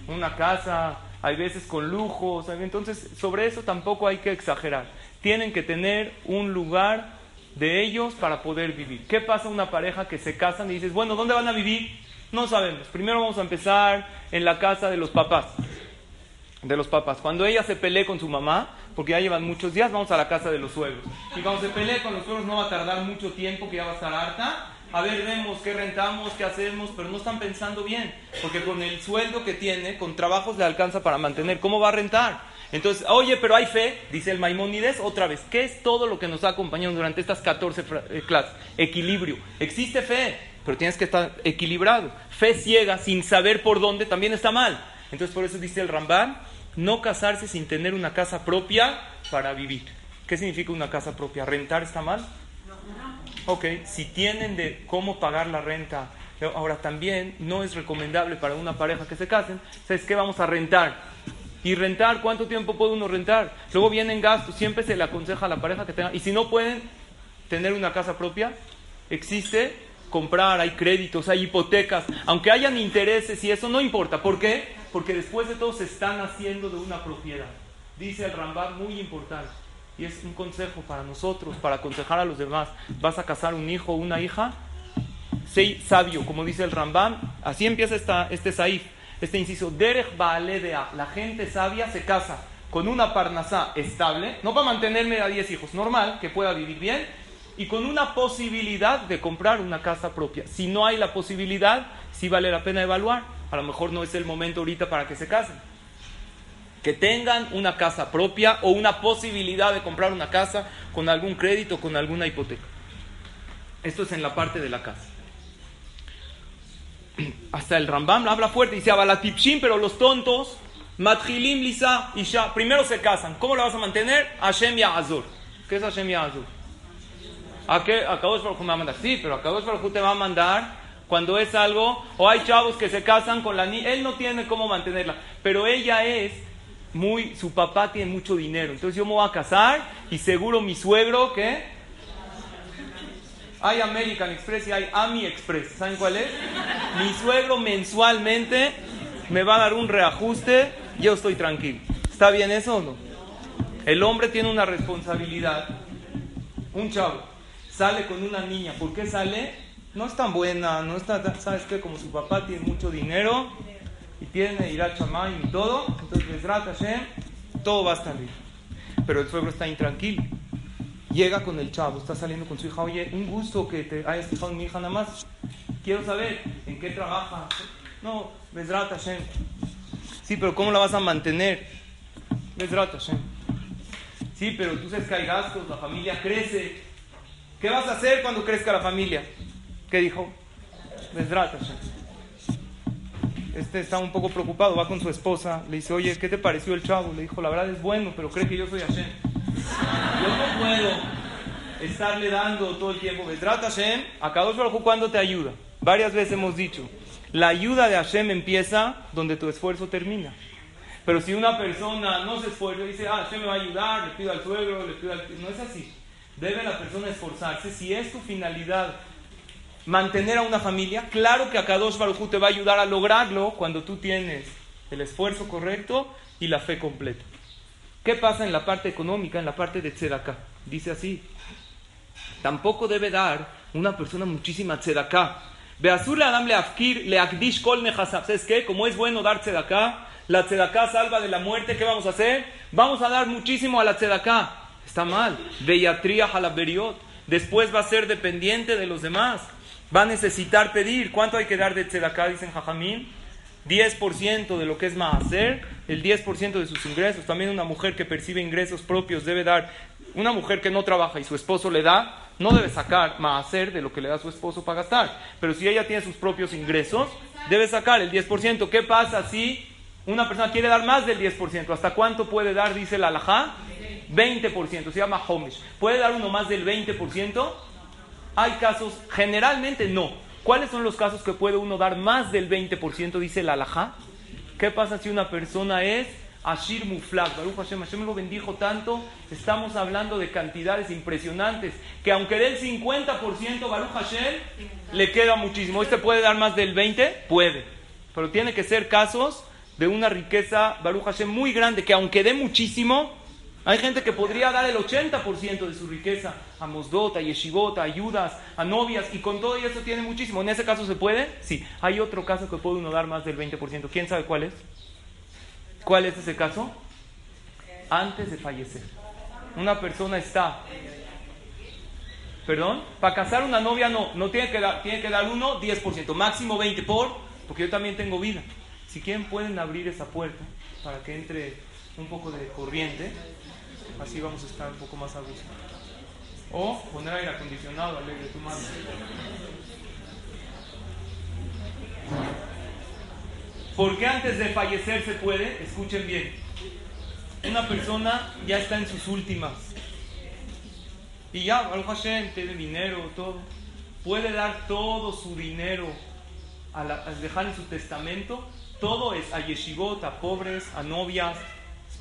Una casa, hay veces con lujos. Entonces, sobre eso tampoco hay que exagerar. Tienen que tener un lugar de ellos para poder vivir. ¿Qué pasa una pareja que se casan y dices, bueno, ¿dónde van a vivir? No sabemos. Primero vamos a empezar en la casa de los papás. De los papás. Cuando ella se pelee con su mamá, porque ya llevan muchos días, vamos a la casa de los suegros. Y cuando se pelee con los suegros no va a tardar mucho tiempo, que ya va a estar harta. A ver, vemos qué rentamos, qué hacemos, pero no están pensando bien. Porque con el sueldo que tiene, con trabajos le alcanza para mantener. ¿Cómo va a rentar? Entonces, oye, pero hay fe, dice el Maimónides, otra vez, ¿qué es todo lo que nos ha acompañado durante estas 14 eh, clases? Equilibrio. Existe fe, pero tienes que estar equilibrado. Fe ciega, sin saber por dónde, también está mal. Entonces, por eso dice el Rambán, no casarse sin tener una casa propia para vivir. ¿Qué significa una casa propia? ¿Rentar está mal? Ok, si tienen de cómo pagar la renta, ahora también no es recomendable para una pareja que se casen, ¿sabes qué? Vamos a rentar y rentar, ¿cuánto tiempo puede uno rentar? Luego vienen gastos, siempre se le aconseja a la pareja que tenga. Y si no pueden tener una casa propia, existe comprar, hay créditos, hay hipotecas, aunque hayan intereses y eso no importa. ¿Por qué? Porque después de todo se están haciendo de una propiedad. Dice el Rambam, muy importante. Y es un consejo para nosotros, para aconsejar a los demás. ¿Vas a casar un hijo o una hija? Sé sabio, como dice el Rambam. Así empieza esta, este saif este inciso, Derech Baaledea, la gente sabia se casa con una parnasá estable, no para mantenerme a 10 hijos, normal, que pueda vivir bien, y con una posibilidad de comprar una casa propia. Si no hay la posibilidad, sí vale la pena evaluar. A lo mejor no es el momento ahorita para que se casen. Que tengan una casa propia o una posibilidad de comprar una casa con algún crédito, con alguna hipoteca. Esto es en la parte de la casa hasta el Rambam habla fuerte, dice Abalatipshim, pero los tontos, Matjilim, Lisa y Shah, primero se casan. ¿Cómo lo vas a mantener? Hashem Azur. ¿Qué es Hashem Azur? ¿A qué? A Kadosh Baruj me va a mandar. Sí, pero a Kadosh Baruj te va a mandar cuando es algo, o hay chavos que se casan con la niña, él no tiene cómo mantenerla, pero ella es muy, su papá tiene mucho dinero, entonces yo me voy a casar y seguro mi suegro, ¿qué? Hay American Express y hay Ami Express. ¿Saben cuál es? Mi suegro mensualmente me va a dar un reajuste, yo estoy tranquilo. ¿Está bien eso o no? El hombre tiene una responsabilidad. Un chavo sale con una niña. ¿Por qué sale? No es tan buena, no está tan, ¿sabes qué? Como su papá tiene mucho dinero y tiene ir a chamán y todo, entonces les todo va a estar bien. Pero el suegro está intranquilo. Llega con el chavo, está saliendo con su hija, oye, un gusto que te hayas fijado en mi hija nada más. Quiero saber en qué trabaja. No, Besrat Hashem. Sí, pero ¿cómo la vas a mantener? Besrat Hashem. Sí, pero tú sabes que hay la familia crece. ¿Qué vas a hacer cuando crezca la familia? ¿Qué dijo? Desdrata. Este está un poco preocupado, va con su esposa, le dice, oye, ¿qué te pareció el chavo? Le dijo, la verdad es bueno, pero cree que yo soy Hashem. Yo no puedo estarle dando todo el tiempo. Vedrat Hashem, a Kadosh Baruj cuando te ayuda. Varias veces hemos dicho, la ayuda de Hashem empieza donde tu esfuerzo termina. Pero si una persona no se esfuerza y dice, ah, Hashem me va a ayudar, le pido al suegro, le pido al... No es así. Debe la persona esforzarse. Si es tu finalidad mantener a una familia, claro que a Kadosh Baruj te va a ayudar a lograrlo cuando tú tienes el esfuerzo correcto y la fe completa. ¿Qué pasa en la parte económica, en la parte de tzedakah? Dice así, tampoco debe dar una persona muchísima tzedakah. Beazur le adam le afkir le akdish kol ¿Sabes qué? Como es bueno dar tzedakah, la tzedakah salva de la muerte, ¿qué vamos a hacer? Vamos a dar muchísimo a la tzedakah. Está mal. Beyatria halaberiot. Después va a ser dependiente de los demás. Va a necesitar pedir. ¿Cuánto hay que dar de tzedakah? Dicen Jajamín. 10% de lo que es maaser, el 10% de sus ingresos. También una mujer que percibe ingresos propios debe dar. Una mujer que no trabaja y su esposo le da, no debe sacar maaser de lo que le da su esposo para gastar. Pero si ella tiene sus propios ingresos, debe sacar el 10%. ¿Qué pasa si una persona quiere dar más del 10%? ¿Hasta cuánto puede dar, dice la alajá? 20%, se llama homish. ¿Puede dar uno más del 20%? Hay casos, generalmente no. ¿Cuáles son los casos que puede uno dar más del 20%? Dice la alajá. ¿Qué pasa si una persona es Ashir Muflak? Baruch Hashem, Hashem lo bendijo tanto. Estamos hablando de cantidades impresionantes. Que aunque dé el 50%, Baruch Hashem, le queda muchísimo. ¿Este puede dar más del 20%? Puede. Pero tiene que ser casos de una riqueza, Baruch Hashem, muy grande. Que aunque dé muchísimo, hay gente que podría dar el 80% de su riqueza a Mosdot, a ayudas, a novias, y con todo eso tiene muchísimo. ¿En ese caso se puede? Sí. Hay otro caso que puede uno dar más del 20%. ¿Quién sabe cuál es? ¿Cuál es ese caso? Antes de fallecer. Una persona está. ¿Perdón? Para casar una novia no, no tiene que dar, tiene que dar uno 10%, máximo 20 por, porque yo también tengo vida. Si quieren pueden abrir esa puerta para que entre un poco de corriente. Así vamos a estar un poco más a gusto. O poner aire acondicionado, alegre tu mano. ¿Por qué antes de fallecer se puede? Escuchen bien. Una persona ya está en sus últimas. Y ya, Baruch Hashem, tiene dinero, todo. Puede dar todo su dinero a, a, dejar en su testamento. Todo es a yeshivot, a pobres, a novias,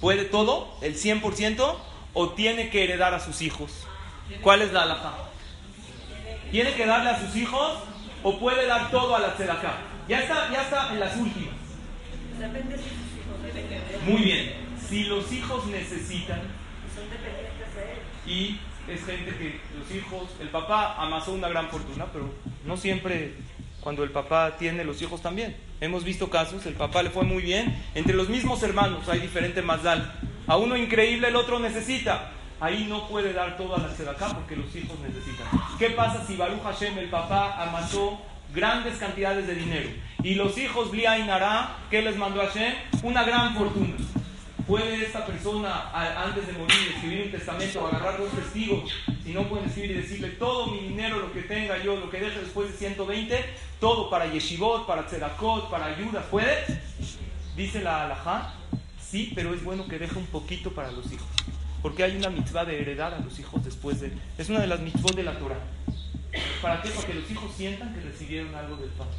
¿Puede todo? ¿El 100%? ¿O tiene que heredar a sus hijos? ¿Cuál es la alhaja? ¿Tiene que darle a sus hijos o puede dar todo a la tzedakah? Ya está, ya está en las últimas. Depende si sus hijos Muy bien. Si los hijos necesitan son dependientes de él. y es gente que los hijos, el papá amasó una gran fortuna, pero no siempre cuando el papá tiene los hijos también. Hemos visto casos, el papá le fue muy bien, entre los mismos hermanos hay diferente mazal. A uno increíble, el otro necesita. Ahí no puede dar todo a la acá porque los hijos necesitan. ¿Qué pasa si Baruch Hashem, el papá, amasó grandes cantidades de dinero? Y los hijos, Blia y Nara, ¿qué les mandó Hashem? Una gran fortuna. ¿Puede esta persona, antes de morir, escribir un testamento o agarrar dos testigos? Si no puede escribir y decirle todo mi dinero, lo que tenga yo, lo que deje después de 120, todo para yeshivot, para tzedakot, para ayuda, ¿puede? Dice la alajá, sí, pero es bueno que deje un poquito para los hijos. Porque hay una mitzvah de heredar a los hijos después de... Es una de las mitzvot de la Torah. ¿Para qué? Para que los hijos sientan que recibieron algo del Padre.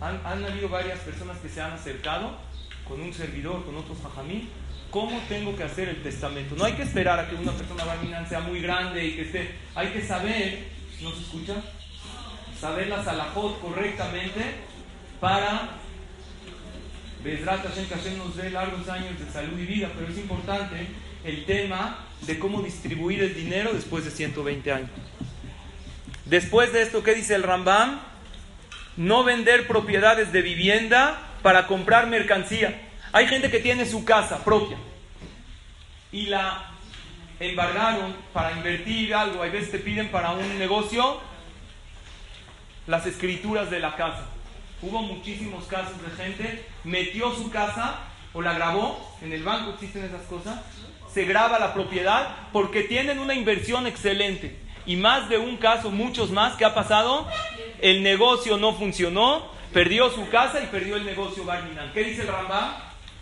Han, han habido varias personas que se han acercado con un servidor, con otros jajamí, ¿Cómo tengo que hacer el testamento? No hay que esperar a que una persona barminan sea muy grande y que esté. Hay que saber, ¿no se escucha? Saber la salahot correctamente para. Hashem, que Hashem nos dé largos años de salud y vida, pero es importante el tema de cómo distribuir el dinero después de 120 años. Después de esto, ¿qué dice el Rambam? No vender propiedades de vivienda para comprar mercancía. Hay gente que tiene su casa propia y la embargaron para invertir algo. Hay veces te piden para un negocio las escrituras de la casa. Hubo muchísimos casos de gente, metió su casa o la grabó, en el banco existen esas cosas, se graba la propiedad porque tienen una inversión excelente. Y más de un caso, muchos más, ¿qué ha pasado? El negocio no funcionó, perdió su casa y perdió el negocio Barminan. ¿Qué dice el Rambam?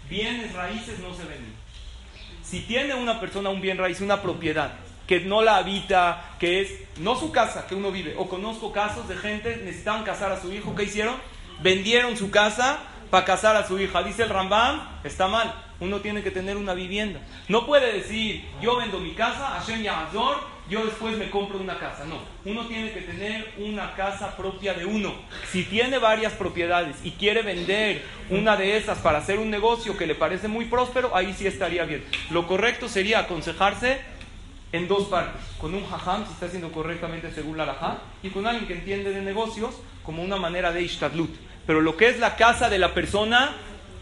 Bienes raíces no se venden. Si tiene una persona un bien raíz, una propiedad, que no la habita, que es no su casa que uno vive, o conozco casos de gente necesitaban casar a su hijo, ¿qué hicieron? Vendieron su casa para casar a su hija. Dice el Rambam, está mal. Uno tiene que tener una vivienda. No puede decir, yo vendo mi casa, Hashem Yahazor, yo después me compro una casa. No, uno tiene que tener una casa propia de uno. Si tiene varias propiedades y quiere vender una de esas para hacer un negocio que le parece muy próspero, ahí sí estaría bien. Lo correcto sería aconsejarse en dos partes, con un hajam, si está haciendo correctamente según la halajá, y con alguien que entiende de negocios como una manera de ishtadlut. Pero lo que es la casa de la persona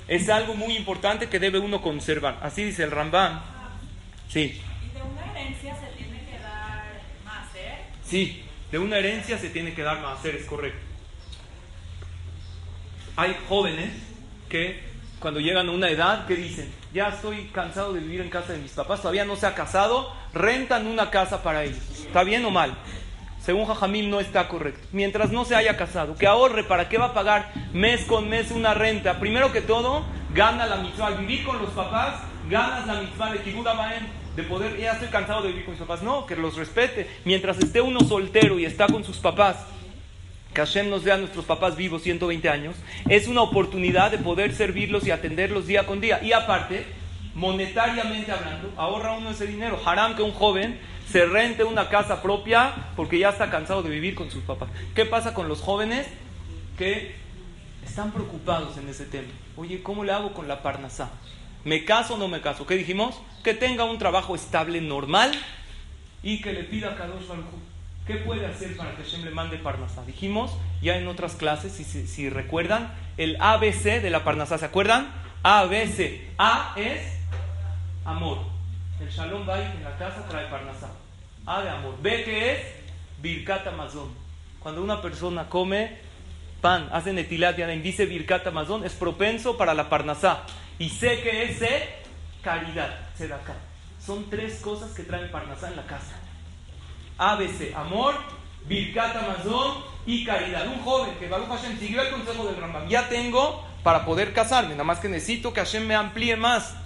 es algo muy importante que debe uno conservar. Así dice el Rambam. Sí. ¿Y de una herencia se tiene que dar hacer? Sí, de una herencia se tiene que dar hacer, es correcto. Hay jóvenes que cuando llegan a una edad, ¿qué dicen? Ya estoy cansado de vivir en casa de mis papás, todavía no se ha casado, rentan una casa para ellos. ¿Está bien o mal? Según Jajamil no está correcto. Mientras no se haya casado, que ahorre, ¿para qué va a pagar mes con mes una renta? Primero que todo, gana la mitzvah. Al vivir con los papás, ganas la mitzvah de Kibud de poder, ya estoy cansado de vivir con mis papás. No, que los respete. Mientras esté uno soltero y está con sus papás, que Hashem nos dé a nuestros papás vivos 120 años, es una oportunidad de poder servirlos y atenderlos día con día. Y aparte, monetariamente hablando, ahorra uno ese dinero. Haram que un joven se rente una casa propia porque ya está cansado de vivir con sus papás. ¿Qué pasa con los jóvenes que están preocupados en ese tema? Oye, ¿cómo le hago con la parnasá? ¿Me caso o no me caso? ¿Qué dijimos? Que tenga un trabajo estable, normal y que le pida a Kadosh Baruj ¿Qué puede hacer para que Hashem le mande parnasá? Dijimos ya en otras clases, si, si, recuerdan, el ABC de la parnasá. ¿Se acuerdan? ABC. A es amor. El Shalom Bait en la casa trae parnasá. Amor. B que es Birkat Amazon. Cuando una persona come pan, hace netilat y dice Birkat Amazon, es propenso para la parnasá. Y C que es caridad, acá. Son tres cosas que traen parnasá en la casa. ABC, amor, Birkat Amazon y caridad. Un joven que Baruch Hashem siguió el consejo del Rambam. Ya tengo para poder casarme, nada más que necesito que Hashem me amplíe más.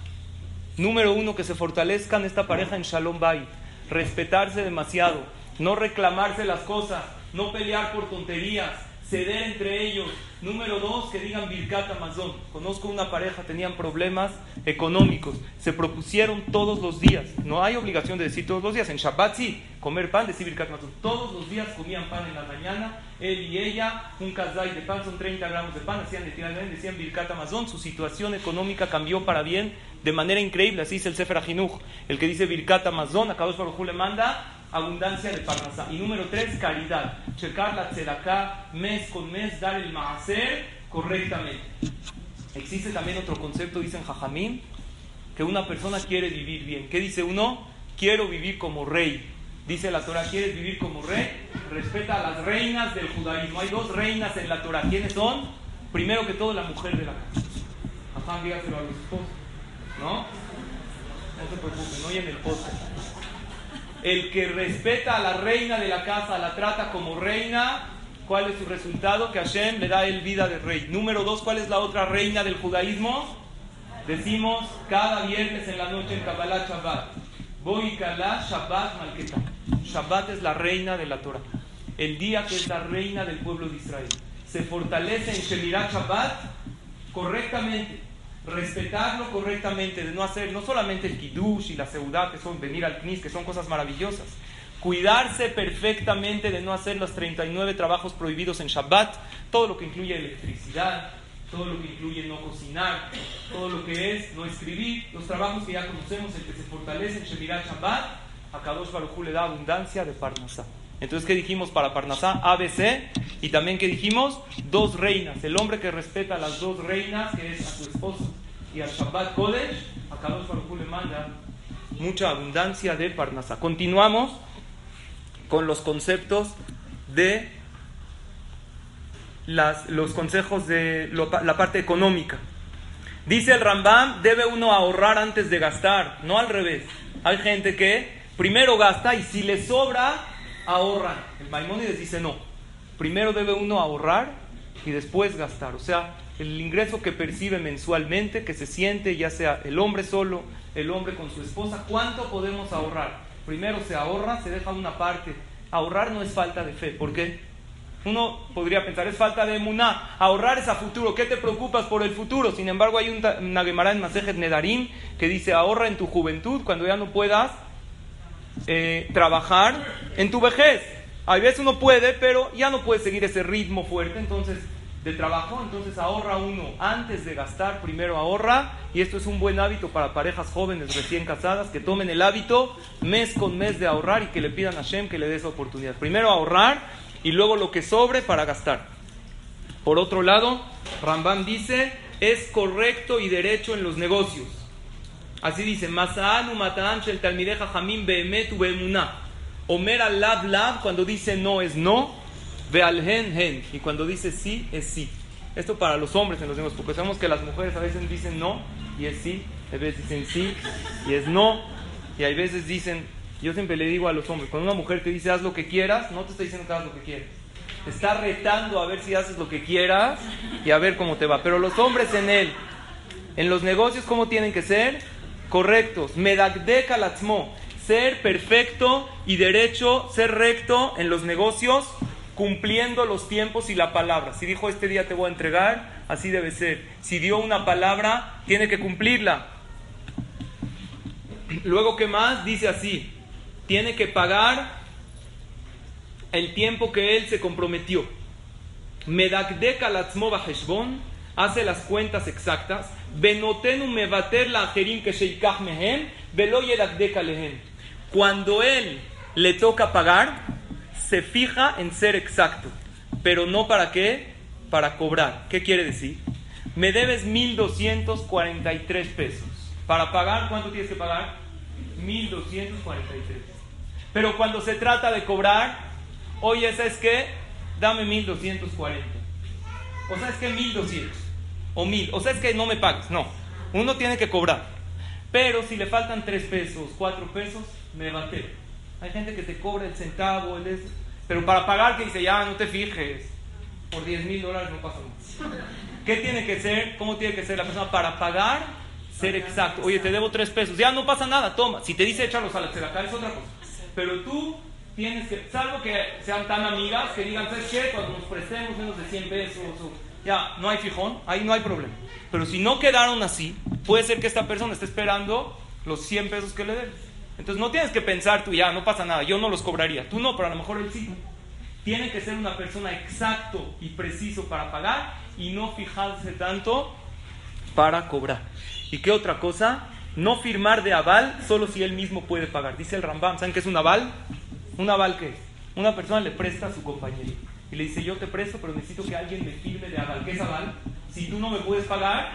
Número uno, que se fortalezcan esta pareja en Shalom Bay. Respetarse demasiado, no reclamarse las cosas, no pelear por tonterías, ceder entre ellos. Número dos, que digan Birkat Amazon. Conozco una pareja, tenían problemas económicos. Se propusieron todos los días. No hay obligación de decir todos los días. En Shabbat sí, comer pan, decir Birkat Amazon. Todos los días comían pan en la mañana. Él y ella, un kazay de pan, son 30 gramos de pan. Hacían, decían Birkat Amazon. Su situación económica cambió para bien de manera increíble. Así dice el Sefer Ajinuj. El que dice Birkat Amazon, a Kadosh Baruj le manda abundancia de parnasá. Y número tres, caridad. Checar la tzedakah mes con mes, dar el maaser correctamente. Existe también otro concepto, dicen Jajamín, que una persona quiere vivir bien. ¿Qué dice uno? Quiero vivir como rey. Dice la Torah, ¿quieres vivir como rey? Respeta a las reinas del judaísmo. Hay dos reinas en la Torah. ¿Quiénes son? Primero que todo, la mujer de la casa. Jajam, dígaselo a los esposos. ¿No? No se preocupen, no en el podcast. El que respeta a la reina de la casa, la trata como reina, ¿cuál es su resultado? Que Hashem le da el vida de rey. Número dos, ¿cuál es la otra reina del judaísmo? Decimos cada viernes en la noche en Kabbalah Shabbat. Voy Shabbat Malketa. Shabbat es la reina de la Torah. El día que es la reina del pueblo de Israel. Se fortalece en Shemirat Shabbat correctamente respetarlo correctamente, de no hacer no solamente el kiddush y la seudá, que son venir al knis, que son cosas maravillosas, cuidarse perfectamente de no hacer los 39 trabajos prohibidos en Shabbat, todo lo que incluye electricidad, todo lo que incluye no cocinar, todo lo que es no escribir, los trabajos que ya conocemos, el que se fortalece en Shemirat Shabbat, a Kadosh Baruj le da abundancia de Parnasá. Entonces, ¿qué dijimos para Parnasá? ABC. Y también, ¿qué dijimos? Dos reinas. El hombre que respeta las dos reinas, que es a su esposa y al Shabbat Kodesh, a Kadosh Baruj le manda mucha abundancia de Parnasá. Continuamos con los conceptos de las, los consejos de la parte económica. Dice el Rambam, debe uno ahorrar antes de gastar, no al revés. Hay gente que primero gasta y si le sobra, ahorra. El Maimónides dice no. Primero debe uno ahorrar y después gastar. O sea, el ingreso que percibe mensualmente, que se siente, ya sea el hombre solo, el hombre con su esposa, ¿cuánto podemos ahorrar? Primero se ahorra, se deja una parte. Ahorrar no es falta de fe. ¿Por qué? Uno podría pensar, es falta de emuná, ahorrar es a futuro, ¿qué te preocupas por el futuro? Sin embargo, hay un, Gemara en Masejet Nedarim que dice, ahorra en tu juventud cuando ya no puedas eh, trabajar en tu vejez. A veces uno puede, pero ya no puede seguir ese ritmo fuerte, entonces de trabajo, entonces ahorra uno antes de gastar, primero ahorra, y esto es un buen hábito para parejas jóvenes recién casadas, que tomen el hábito mes con mes de ahorrar y que le pidan a Shem que le dé esa oportunidad. Primero ahorrar y luego lo que sobre para gastar. Por otro lado, Rambam dice, es correcto y derecho en los negocios. Así dice, Masa'anu el talmideja jamim beemetu beemuná. Omer al lab lab, cuando dice no es no, ve al hen hen. Y cuando dice sí, es sí. Esto para los hombres en los negocios, porque sabemos que las mujeres a veces dicen no y es sí, a veces dicen sí y es no, y hay veces dicen yo siempre le digo a los hombres, cuando una mujer te dice haz lo que quieras, no te está diciendo que hagas lo que quieras. Está retando a ver si haces lo que quieras y a ver cómo te va. Pero los hombres en él, en los negocios, ¿cómo tienen que ser? Correctos. Medagde kalatzmo. Ser perfecto y derecho, ser recto en los negocios, cumpliendo los tiempos y la palabra. Si dijo este día te voy a entregar, así debe ser. Si dio una palabra, tiene que cumplirla. Luego, ¿qué más? Dice así tiene que pagar el tiempo que él se comprometió. Medakdeka latzmova heshbon hace las cuentas exactas. Cuando él le toca pagar, se fija en ser exacto. Pero no para qué, para cobrar. ¿Qué quiere decir? Me debes 1.243 pesos. Para pagar, ¿cuánto tienes que pagar? 1.243. Pero cuando se trata de cobrar, oye, ¿sabes qué? Dame 1240. O sea, es que 1200. O 1000. O sea, es que no me pagues. No. Uno tiene que cobrar. Pero si le faltan 3 pesos, 4 pesos, me bate. Hay gente que te cobra el centavo, el Pero para pagar, que dice, ya, no te fijes. Por 10 mil dólares no pasa nada. ¿Qué tiene que ser? ¿Cómo tiene que ser la persona para pagar? Ser exacto. Oye, te debo 3 pesos. Ya no pasa nada, toma. Si te dice échalos a la es otra cosa. Pero tú tienes que, salvo que sean tan amigas que digan, ¿sabes qué? Cuando nos prestemos menos de 100 pesos, ya, no hay fijón, ahí no hay problema. Pero si no quedaron así, puede ser que esta persona esté esperando los 100 pesos que le debes. Entonces no tienes que pensar tú, ya, no pasa nada, yo no los cobraría. Tú no, pero a lo mejor él sí. Tiene que ser una persona exacto y preciso para pagar y no fijarse tanto para cobrar. ¿Y qué otra cosa? no firmar de aval solo si él mismo puede pagar. Dice el Rambam, ¿saben qué es un aval? ¿Un aval qué es? Una persona le presta a su compañero y le dice, yo te presto, pero necesito que alguien me firme de aval. ¿Qué es aval? Si tú no me puedes pagar,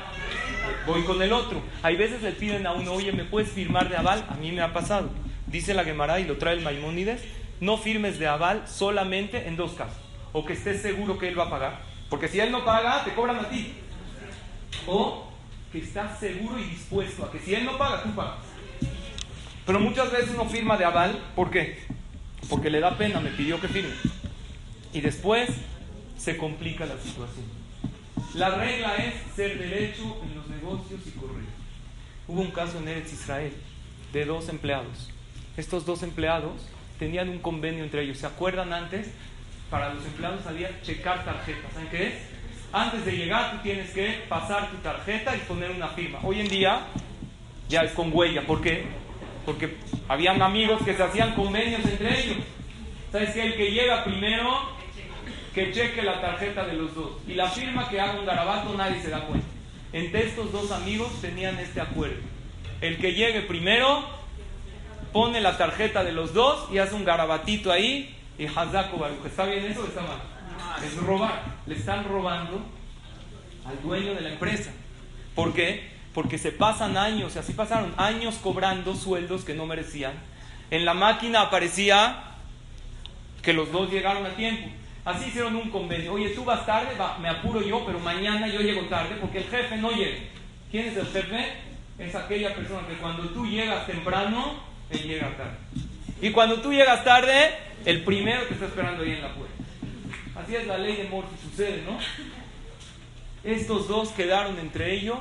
voy con el otro. Hay veces le piden a uno, oye, ¿me puedes firmar de aval? A mí me ha pasado. Dice la Gemara y lo trae el Maimónides, no firmes de aval solamente en dos casos. O que estés seguro que él va a pagar, porque si él no paga, te cobran a ti. O que está seguro y dispuesto a que si él no paga, tú pagas. Pero muchas veces uno firma de aval, ¿por qué? Porque le da pena, me pidió que firme. Y después se complica la situación. La regla es ser derecho en los negocios y correr. Hubo un caso en Eretz Israel de dos empleados. Estos dos empleados tenían un convenio entre ellos. ¿Se acuerdan antes? Para los empleados había checar tarjetas. ¿Saben qué es? Antes de llegar tú tienes que pasar tu tarjeta y poner una firma. Hoy en día ya es con huella. ¿Por qué? Porque habían amigos que se hacían convenios entre ellos. ¿Sabes que El que llega primero, que cheque la tarjeta de los dos. Y la firma que haga un garabato nadie se da cuenta. Entre estos dos amigos tenían este acuerdo. El que llegue primero pone la tarjeta de los dos y hace un garabatito ahí y Hazako Baruch. ¿Está bien eso o está mal? es robar. Le están robando al dueño de la empresa. ¿Por qué? Porque se pasan años, y así pasaron años cobrando sueldos que no merecían. En la máquina aparecía que los dos llegaron a tiempo. Así hicieron un convenio. Oye, tú vas tarde, me apuro yo, pero mañana yo llego tarde porque el jefe no llega. ¿Quién es el jefe? Es aquella persona que cuando tú llegas temprano, él llega tarde. Y cuando tú llegas tarde, el primero te está esperando ahí en la puerta. Así es la ley de Morphy, sucede, ¿no? Estos dos quedaron entre ellos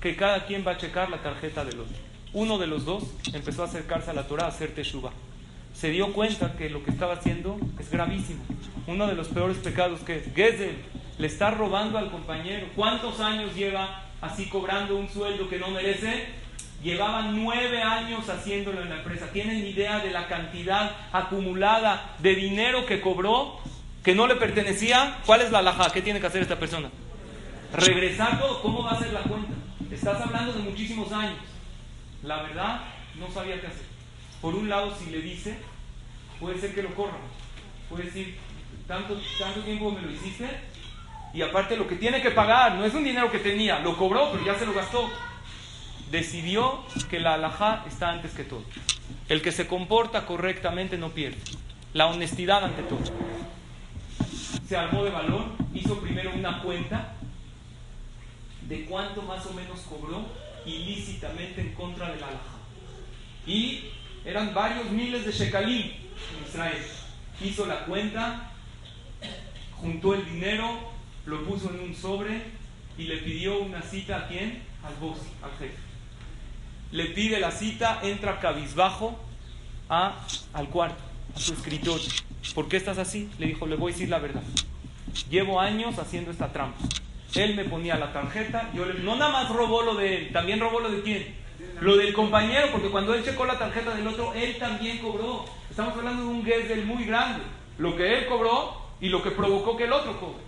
que cada quien va a checar la tarjeta del otro. Uno de los dos empezó a acercarse a la Torah a hacer teshuva. Se dio cuenta que lo que estaba haciendo es gravísimo. Uno de los peores pecados que es Gezel le está robando al compañero. ¿Cuántos años lleva así cobrando un sueldo que no merece? Llevaba nueve años haciéndolo en la empresa. ¿Tienen idea de la cantidad acumulada de dinero que cobró que no le pertenecía? ¿Cuál es la laja? ¿Qué tiene que hacer esta persona? Regresar. ¿Cómo va a ser la cuenta? Estás hablando de muchísimos años. La verdad, no sabía qué hacer. Por un lado, si le dice, puede ser que lo corran. Puede decir, tanto, tanto tiempo me lo hiciste, y aparte lo que tiene que pagar, no es un dinero que tenía, lo cobró, pero ya se lo gastó. Decidió que la alajá está antes que todo. El que se comporta correctamente no pierde. La honestidad ante todo. Se armó de valor, hizo primero una cuenta de cuánto más o menos cobró ilícitamente en contra de la alajá. Y eran varios miles de shekalim Israel. Hizo la cuenta, juntó el dinero, lo puso en un sobre y le pidió una cita a quién? Al boss, al jefe. Le pide la cita, entra cabizbajo a, al cuarto, a su escritorio. ¿Por qué estás así? Le dijo, le voy a decir la verdad. Llevo años haciendo esta trampa. Él me ponía la tarjeta, yo no nada más robó lo de él, también robó lo de quién? Lo del compañero, porque cuando él checó la tarjeta del otro, él también cobró. Estamos hablando de un del muy grande. Lo que él cobró y lo que provocó que el otro cobre.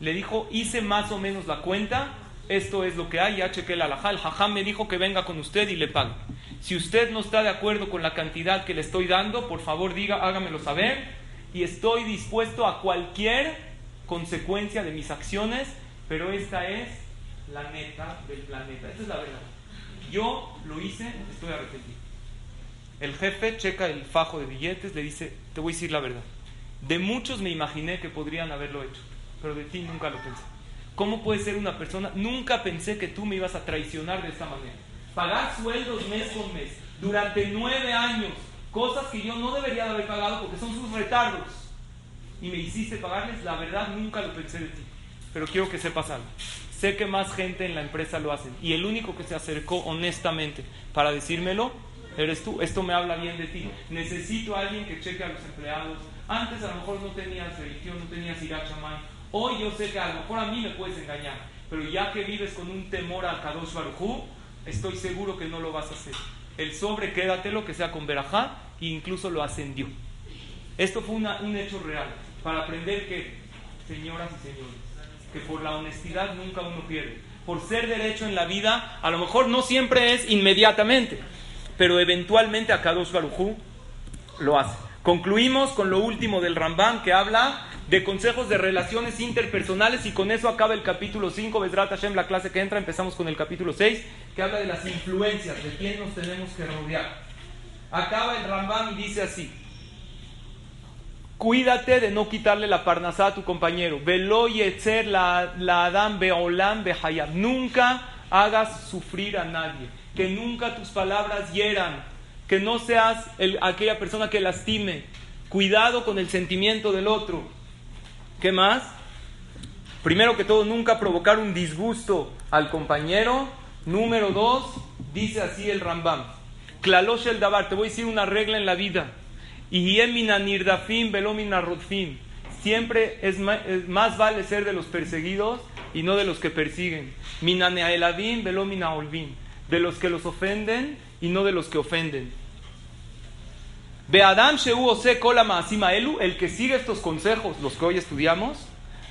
Le dijo, hice más o menos la cuenta, esto es lo que hay, ya chequé la alajá. El jajam me dijo que venga con usted y le pague. Si usted no está de acuerdo con la cantidad que le estoy dando, por favor diga, hágamelo saber. Y estoy dispuesto a cualquier consecuencia de mis acciones, pero esta es la neta del planeta. Esta es la verdad. Yo lo hice, estoy arrepentido. El jefe checa el fajo de billetes, le dice, te voy a decir la verdad. De muchos me imaginé que podrían haberlo hecho pero de ti nunca lo pensé. ¿Cómo puede ser una persona? Nunca pensé que tú me ibas a traicionar de esta manera. Pagar sueldos mes con mes durante nueve años, cosas que yo no debería de haber pagado porque son sus retardos. Y me hiciste pagarles, la verdad nunca lo pensé de ti. Pero quiero que sepas algo. Sé que más gente en la empresa lo hacen. Y el único que se acercó honestamente para decírmelo, eres tú. Esto me habla bien de ti. Necesito a alguien que cheque a los empleados. Antes a lo mejor no tenías religión, no tenías irachamay Hoy yo sé que a lo mejor a mí me puedes engañar, pero ya que vives con un temor al Kadosh Baruj estoy seguro que no lo vas a hacer. El sobre, quédatelo, que sea con verajá, e incluso lo ascendió. Esto fue un hecho real, para aprender que, señoras y señores, que por la honestidad nunca uno pierde. Por ser derecho en la vida, a lo mejor no siempre es inmediatamente, pero eventualmente a Kadosh lo hace. Concluimos con lo último del Rambam que habla de consejos de relaciones interpersonales y con eso acaba el capítulo 5, Besrat Hashem, la clase que entra, empezamos con el capítulo 6, que habla de las influencias, de quién nos tenemos que rodear. Acaba el Rambam y dice así, cuídate de no quitarle la parnasá a tu compañero, velo la, la adam beolam behayab, nunca hagas sufrir a nadie, que nunca tus palabras hieran, que no seas aquella persona que lastime, cuidado con el sentimiento del otro, ¿Qué más? Primero que todo, nunca provocar un disgusto al compañero. Número dos, dice así el Rambam. Klalosh el Dabar, te voy a decir una regla en la vida. Y nirdafim velomina rodfim. Siempre es más, vale ser de los perseguidos y no de los que persiguen. Minaneaelavim velomina olvim. De los que los ofenden y no de los que ofenden. Beadam Sheu Ose Elu, el que sigue estos consejos, los que hoy estudiamos,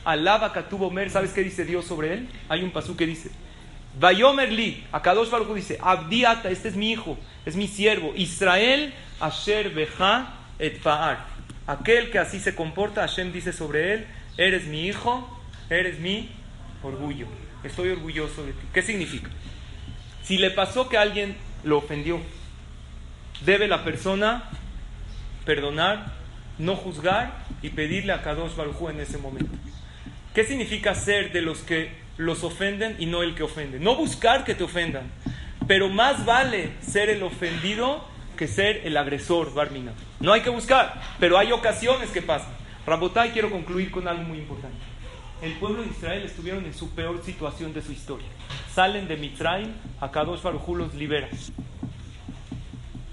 alaba Katubo Mer, ¿sabes qué dice Dios sobre él? Hay un pasú que dice, Vayomer Li, Akadosh Baruch dice, Abdiata, este es mi hijo, es mi siervo, Israel Asher Beja et. Aquel que así se comporta, Hashem dice sobre él, eres mi hijo, eres mi orgullo, estoy orgulloso de ti. ¿Qué significa? Si le pasó que alguien lo ofendió, debe la persona perdonar, no juzgar y pedirle a Kadosh Baruj en ese momento. ¿Qué significa ser de los que los ofenden y no el que ofende? No buscar que te ofendan, pero más vale ser el ofendido que ser el agresor, Barmina. No hay que buscar, pero hay ocasiones que pasan. Rabotai, quiero concluir con algo muy importante. El pueblo de Israel estuvieron en su peor situación de su historia. Salen de Mitraim, a Kadosh Baruj los libera.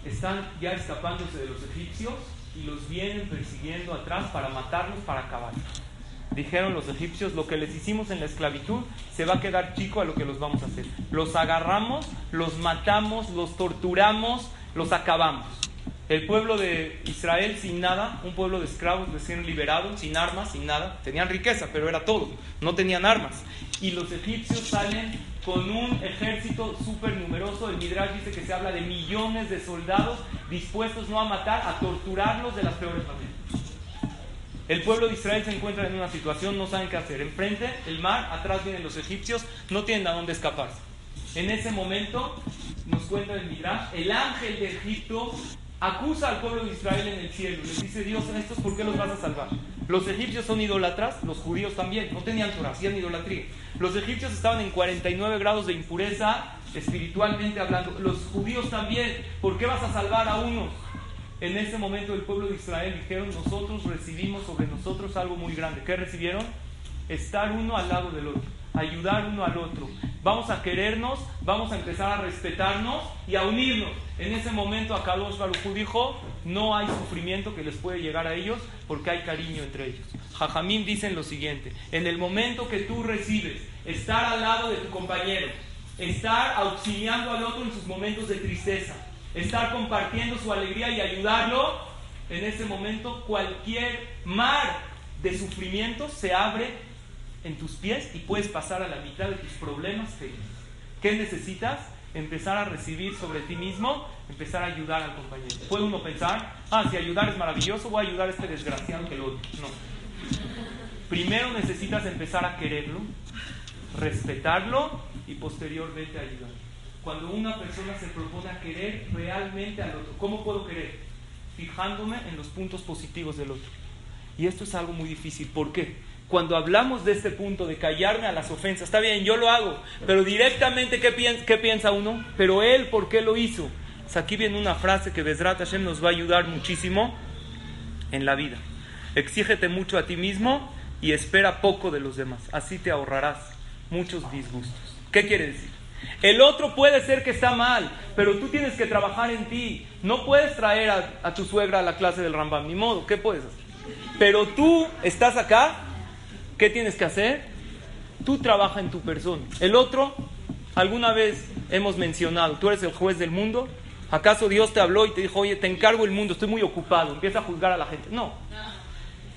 Están ya escapándose de los egipcios y los vienen persiguiendo atrás para matarlos, para acabar. Dijeron los egipcios, lo que les hicimos en la esclavitud se va a quedar chico a lo que los vamos a hacer. Los agarramos, los matamos, los torturamos, los acabamos. El pueblo de Israel sin nada, un pueblo de esclavos recién liberados, sin armas, sin nada, tenían riqueza, pero era todo, no tenían armas. Y los egipcios salen con un ejército súper numeroso, el Midrash dice que se habla de millones de soldados dispuestos no a matar, a torturarlos de las peores maneras. El pueblo de Israel se encuentra en una situación, no saben qué hacer. Enfrente, el mar, atrás vienen los egipcios, no tienen a dónde escaparse. En ese momento, nos cuenta el Midrash, el ángel de Egipto acusa al pueblo de Israel en el cielo. Les dice Dios, ¿en estos por qué los vas a salvar? Los egipcios son idólatras, los judíos también, no tenían Torah, hacían idolatría. Los egipcios estaban en 49 grados de impureza espiritualmente hablando. Los judíos también, ¿por qué vas a salvar a unos? En ese momento el pueblo de Israel dijeron, nosotros recibimos sobre nosotros algo muy grande. ¿Qué recibieron? Estar uno al lado del otro, ayudar uno al otro. Vamos a querernos, vamos a empezar a respetarnos y a unirnos. En ese momento Akadosh Baruj dijo, no hay sufrimiento que les puede llegar a ellos porque hay cariño entre ellos. Jajamín dicen lo siguiente, en el momento que tú recibes estar al lado de tu compañero, estar auxiliando al otro en sus momentos de tristeza, estar compartiendo su alegría y ayudarlo, en ese momento cualquier mar de sufrimiento se abre en tus pies y puedes pasar a la mitad de tus problemas felices. ¿Qué necesitas? Empezar a recibir sobre ti mismo, empezar a ayudar al compañero. Puede uno pensar, ah, si ayudar es maravilloso, voy a ayudar a este desgraciado que lo otro. No. Primero necesitas empezar a quererlo, respetarlo y posteriormente ayudarlo. Cuando una persona se propone a querer realmente al otro, ¿cómo puedo querer? Fijándome en los puntos positivos del otro. Y esto es algo muy difícil. ¿Por qué? Cuando hablamos de este punto de callarme a las ofensas, está bien, yo lo hago, pero directamente, ¿qué piensa, qué piensa uno? Pero él, ¿por qué lo hizo? aquí viene una frase que Besrat Hashem nos va a ayudar muchísimo en la vida. Exígete mucho a ti mismo y espera poco de los demás. Así te ahorrarás muchos disgustos. ¿Qué quiere decir? El otro puede ser que está mal, pero tú tienes que trabajar en ti. No puedes traer a, tu suegra a la clase del Rambam, ni modo, ¿qué puedes hacer? Pero tú estás acá, ¿qué tienes que hacer? Tú trabaja en tu persona. El otro, alguna vez hemos mencionado, tú eres el juez del mundo. ¿Acaso Dios te habló y te dijo, oye, te encargo el mundo, estoy muy ocupado, empieza a juzgar a la gente? No.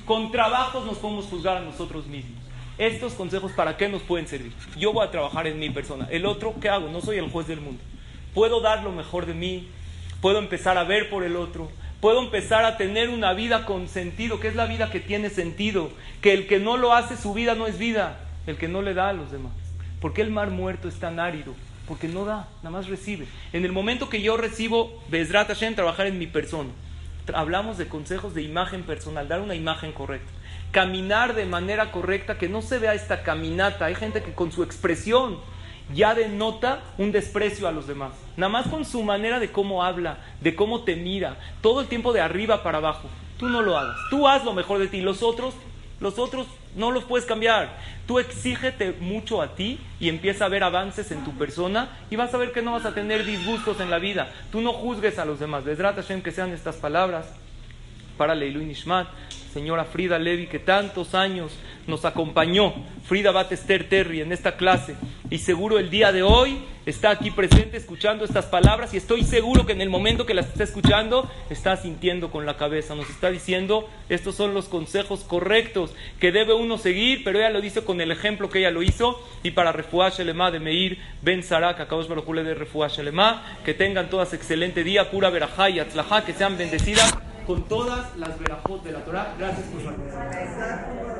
Con trabajos nos podemos juzgar a nosotros mismos. Estos consejos, ¿para qué nos pueden servir? Yo voy a trabajar en mi persona. El otro, ¿qué hago? No soy el juez del mundo. Puedo dar lo mejor de mí, puedo empezar a ver por el otro, puedo empezar a tener una vida con sentido, que es la vida que tiene sentido, que el que no lo hace, su vida no es vida, el que no le da a los demás. ¿Por qué el mar muerto es tan árido? Porque no da, nada más recibe. En el momento que yo recibo Bezrat Hashem, trabajar en mi persona, hablamos de consejos de imagen personal, dar una imagen correcta caminar de manera correcta, que no se vea esta caminata. Hay gente que con su expresión ya denota un desprecio a los demás. Nada más con su manera de cómo habla, de cómo te mira, todo el tiempo de arriba para abajo. Tú no lo hagas. Tú haz lo mejor de ti. Los otros, los otros no los puedes cambiar. Tú exígete mucho a ti y empieza a ver avances en tu persona y vas a ver que no vas a tener disgustos en la vida. Tú no juzgues a los demás. Desdrata Hashem que sean estas palabras para Leilu Nishmat señora Frida Levy, que tantos años nos acompañó, Frida Batester Terry, en esta clase, y seguro el día de hoy está aquí presente escuchando estas palabras, y estoy seguro que en el momento que las está escuchando, está sintiendo con la cabeza, nos está diciendo, estos son los consejos correctos que debe uno seguir, pero ella lo dice con el ejemplo que ella lo hizo, y para Refuash Elema de Meir Ben Sarak, acabamos de Refuash Elema, que tengan todas excelente día, pura verajá y atzlajá, que sean bendecidas con todas las verajot de la Torah. Gracias por su atención.